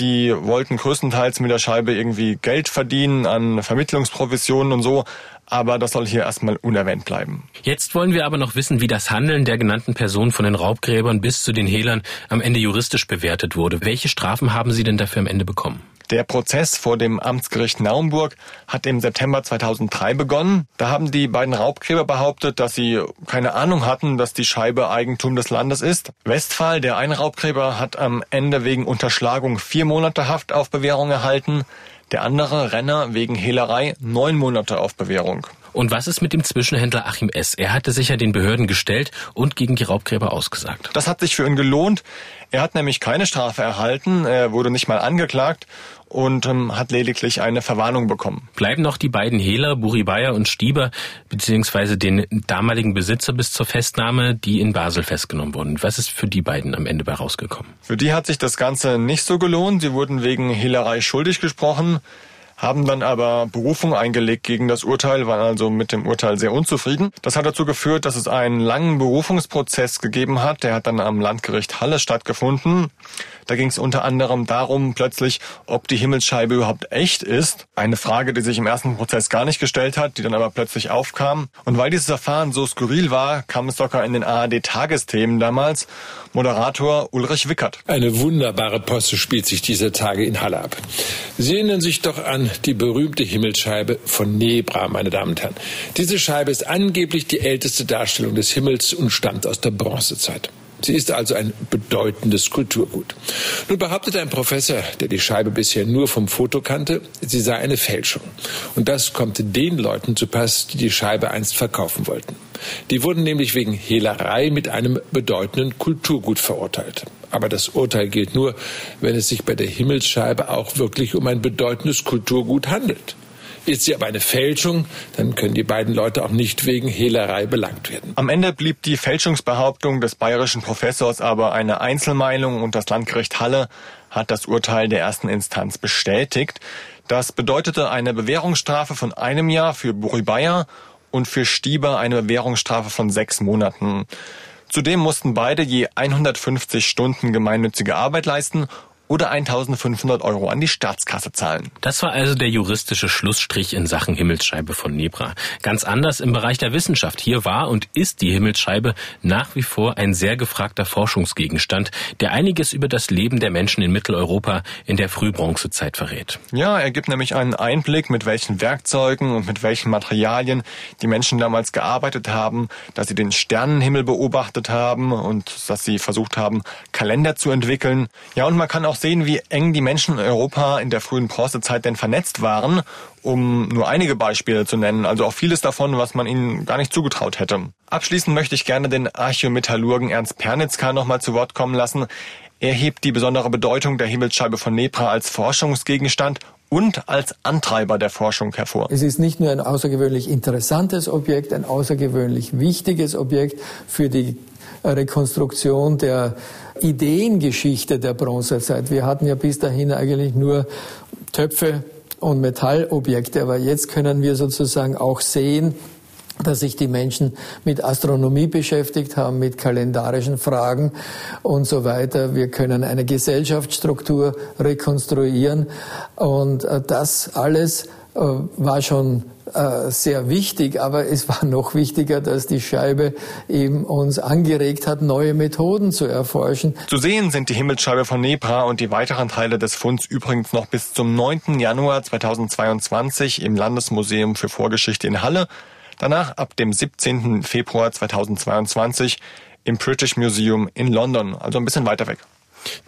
Die wollten größtenteils mit der Scheibe irgendwie Geld verdienen an Vermittlungsprovisionen und so. Aber das soll hier erstmal unerwähnt bleiben. Jetzt wollen wir aber noch wissen, wie das Handeln der genannten Personen von den Raubgräbern bis zu den Hehlern am Ende juristisch bewertet wurde. Welche Strafen haben Sie denn dafür am Ende bekommen? Der Prozess vor dem Amtsgericht Naumburg hat im September 2003 begonnen. Da haben die beiden Raubgräber behauptet, dass sie keine Ahnung hatten, dass die Scheibe Eigentum des Landes ist. Westphal, der ein Raubgräber, hat am Ende wegen Unterschlagung vier Monate Haft auf Bewährung erhalten. Der andere Renner wegen Hehlerei neun Monate auf Bewährung. Und was ist mit dem Zwischenhändler Achim S? Er hatte sich ja den Behörden gestellt und gegen die Raubgräber ausgesagt. Das hat sich für ihn gelohnt. Er hat nämlich keine Strafe erhalten, er wurde nicht mal angeklagt und ähm, hat lediglich eine Verwarnung bekommen. Bleiben noch die beiden Hehler, Buribaya und Stieber, beziehungsweise den damaligen Besitzer bis zur Festnahme, die in Basel festgenommen wurden. Was ist für die beiden am Ende bei rausgekommen? Für die hat sich das Ganze nicht so gelohnt. Sie wurden wegen Hehlerei schuldig gesprochen haben dann aber Berufung eingelegt gegen das Urteil, waren also mit dem Urteil sehr unzufrieden. Das hat dazu geführt, dass es einen langen Berufungsprozess gegeben hat. Der hat dann am Landgericht Halle stattgefunden. Da ging es unter anderem darum plötzlich, ob die Himmelsscheibe überhaupt echt ist. Eine Frage, die sich im ersten Prozess gar nicht gestellt hat, die dann aber plötzlich aufkam. Und weil dieses Verfahren so skurril war, kam es sogar in den ARD-Tagesthemen damals. Moderator Ulrich Wickert. Eine wunderbare Posse spielt sich dieser Tage in Halle ab. Erinnern sich doch an die berühmte Himmelsscheibe von Nebra, meine Damen und Herren. Diese Scheibe ist angeblich die älteste Darstellung des Himmels und stammt aus der Bronzezeit. Sie ist also ein bedeutendes Kulturgut. Nun behauptet ein Professor, der die Scheibe bisher nur vom Foto kannte, sie sei eine Fälschung. Und das kommt den Leuten zu Pass, die die Scheibe einst verkaufen wollten. Die wurden nämlich wegen Hehlerei mit einem bedeutenden Kulturgut verurteilt. Aber das Urteil gilt nur, wenn es sich bei der Himmelsscheibe auch wirklich um ein bedeutendes Kulturgut handelt. Ist sie aber eine Fälschung, dann können die beiden Leute auch nicht wegen Hehlerei belangt werden. Am Ende blieb die Fälschungsbehauptung des bayerischen Professors aber eine Einzelmeinung und das Landgericht Halle hat das Urteil der ersten Instanz bestätigt. Das bedeutete eine Bewährungsstrafe von einem Jahr für Buri Bayer und für Stieber eine Bewährungsstrafe von sechs Monaten. Zudem mussten beide je 150 Stunden gemeinnützige Arbeit leisten oder 1500 Euro an die Staatskasse zahlen. Das war also der juristische Schlussstrich in Sachen Himmelsscheibe von Nebra. Ganz anders im Bereich der Wissenschaft. Hier war und ist die Himmelsscheibe nach wie vor ein sehr gefragter Forschungsgegenstand, der einiges über das Leben der Menschen in Mitteleuropa in der Frühbronzezeit verrät. Ja, er gibt nämlich einen Einblick, mit welchen Werkzeugen und mit welchen Materialien die Menschen damals gearbeitet haben, dass sie den Sternenhimmel beobachtet haben und dass sie versucht haben, Kalender zu entwickeln. Ja, und man kann auch auch sehen, wie eng die Menschen in Europa in der frühen Bronzezeit denn vernetzt waren, um nur einige Beispiele zu nennen, also auch vieles davon, was man ihnen gar nicht zugetraut hätte. Abschließend möchte ich gerne den Archäometallurgen Ernst Pernitzka nochmal zu Wort kommen lassen. Er hebt die besondere Bedeutung der Himmelsscheibe von Nebra als Forschungsgegenstand und als Antreiber der Forschung hervor. Es ist nicht nur ein außergewöhnlich interessantes Objekt, ein außergewöhnlich wichtiges Objekt für die Rekonstruktion der Ideengeschichte der Bronzezeit. Wir hatten ja bis dahin eigentlich nur Töpfe und Metallobjekte, aber jetzt können wir sozusagen auch sehen, dass sich die Menschen mit Astronomie beschäftigt haben, mit kalendarischen Fragen und so weiter. Wir können eine Gesellschaftsstruktur rekonstruieren und äh, das alles war schon äh, sehr wichtig, aber es war noch wichtiger, dass die Scheibe eben uns angeregt hat, neue Methoden zu erforschen. Zu sehen sind die Himmelsscheibe von Nebra und die weiteren Teile des Funds übrigens noch bis zum 9. Januar 2022 im Landesmuseum für Vorgeschichte in Halle. Danach ab dem 17. Februar 2022 im British Museum in London, also ein bisschen weiter weg.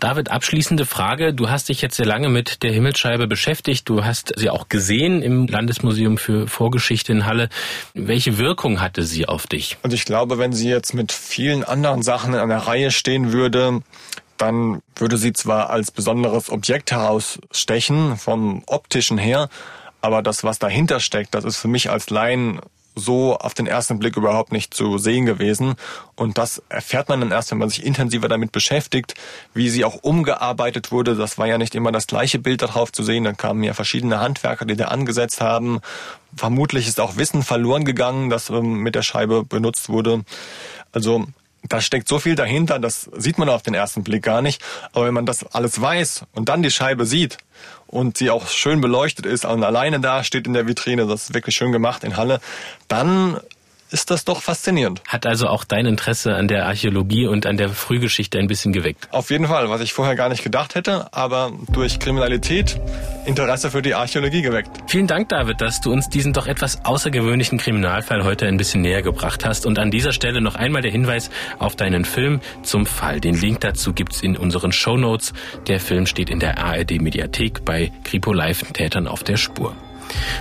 David, abschließende Frage. Du hast dich jetzt sehr lange mit der Himmelsscheibe beschäftigt. Du hast sie auch gesehen im Landesmuseum für Vorgeschichte in Halle. Welche Wirkung hatte sie auf dich? Also ich glaube, wenn sie jetzt mit vielen anderen Sachen in einer Reihe stehen würde, dann würde sie zwar als besonderes Objekt herausstechen, vom optischen her, aber das, was dahinter steckt, das ist für mich als Laien so auf den ersten Blick überhaupt nicht zu sehen gewesen. Und das erfährt man dann erst, wenn man sich intensiver damit beschäftigt, wie sie auch umgearbeitet wurde. Das war ja nicht immer das gleiche Bild darauf zu sehen. Da kamen ja verschiedene Handwerker, die da angesetzt haben. Vermutlich ist auch Wissen verloren gegangen, das ähm, mit der Scheibe benutzt wurde. Also da steckt so viel dahinter, das sieht man auf den ersten Blick gar nicht. Aber wenn man das alles weiß und dann die Scheibe sieht und sie auch schön beleuchtet ist und alleine da steht in der Vitrine, das ist wirklich schön gemacht in Halle, dann ist das doch faszinierend. Hat also auch dein Interesse an der Archäologie und an der Frühgeschichte ein bisschen geweckt? Auf jeden Fall, was ich vorher gar nicht gedacht hätte, aber durch Kriminalität Interesse für die Archäologie geweckt. Vielen Dank, David, dass du uns diesen doch etwas außergewöhnlichen Kriminalfall heute ein bisschen näher gebracht hast. Und an dieser Stelle noch einmal der Hinweis auf deinen Film zum Fall. Den Link dazu gibt's in unseren Show Notes. Der Film steht in der ARD Mediathek bei Kripo Live Tätern auf der Spur.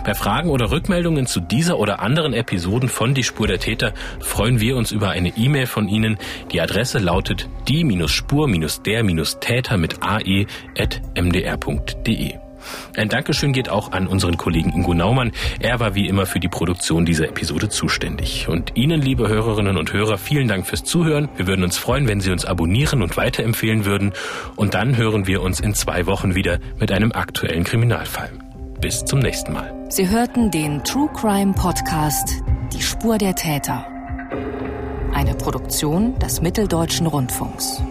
Bei Fragen oder Rückmeldungen zu dieser oder anderen Episoden von Die Spur der Täter freuen wir uns über eine E-Mail von Ihnen. Die Adresse lautet die-spur-der-täter mit ae.mdr.de. Ein Dankeschön geht auch an unseren Kollegen Ingo Naumann. Er war wie immer für die Produktion dieser Episode zuständig. Und Ihnen, liebe Hörerinnen und Hörer, vielen Dank fürs Zuhören. Wir würden uns freuen, wenn Sie uns abonnieren und weiterempfehlen würden. Und dann hören wir uns in zwei Wochen wieder mit einem aktuellen Kriminalfall. Bis zum nächsten Mal. Sie hörten den True Crime Podcast Die Spur der Täter. Eine Produktion des Mitteldeutschen Rundfunks.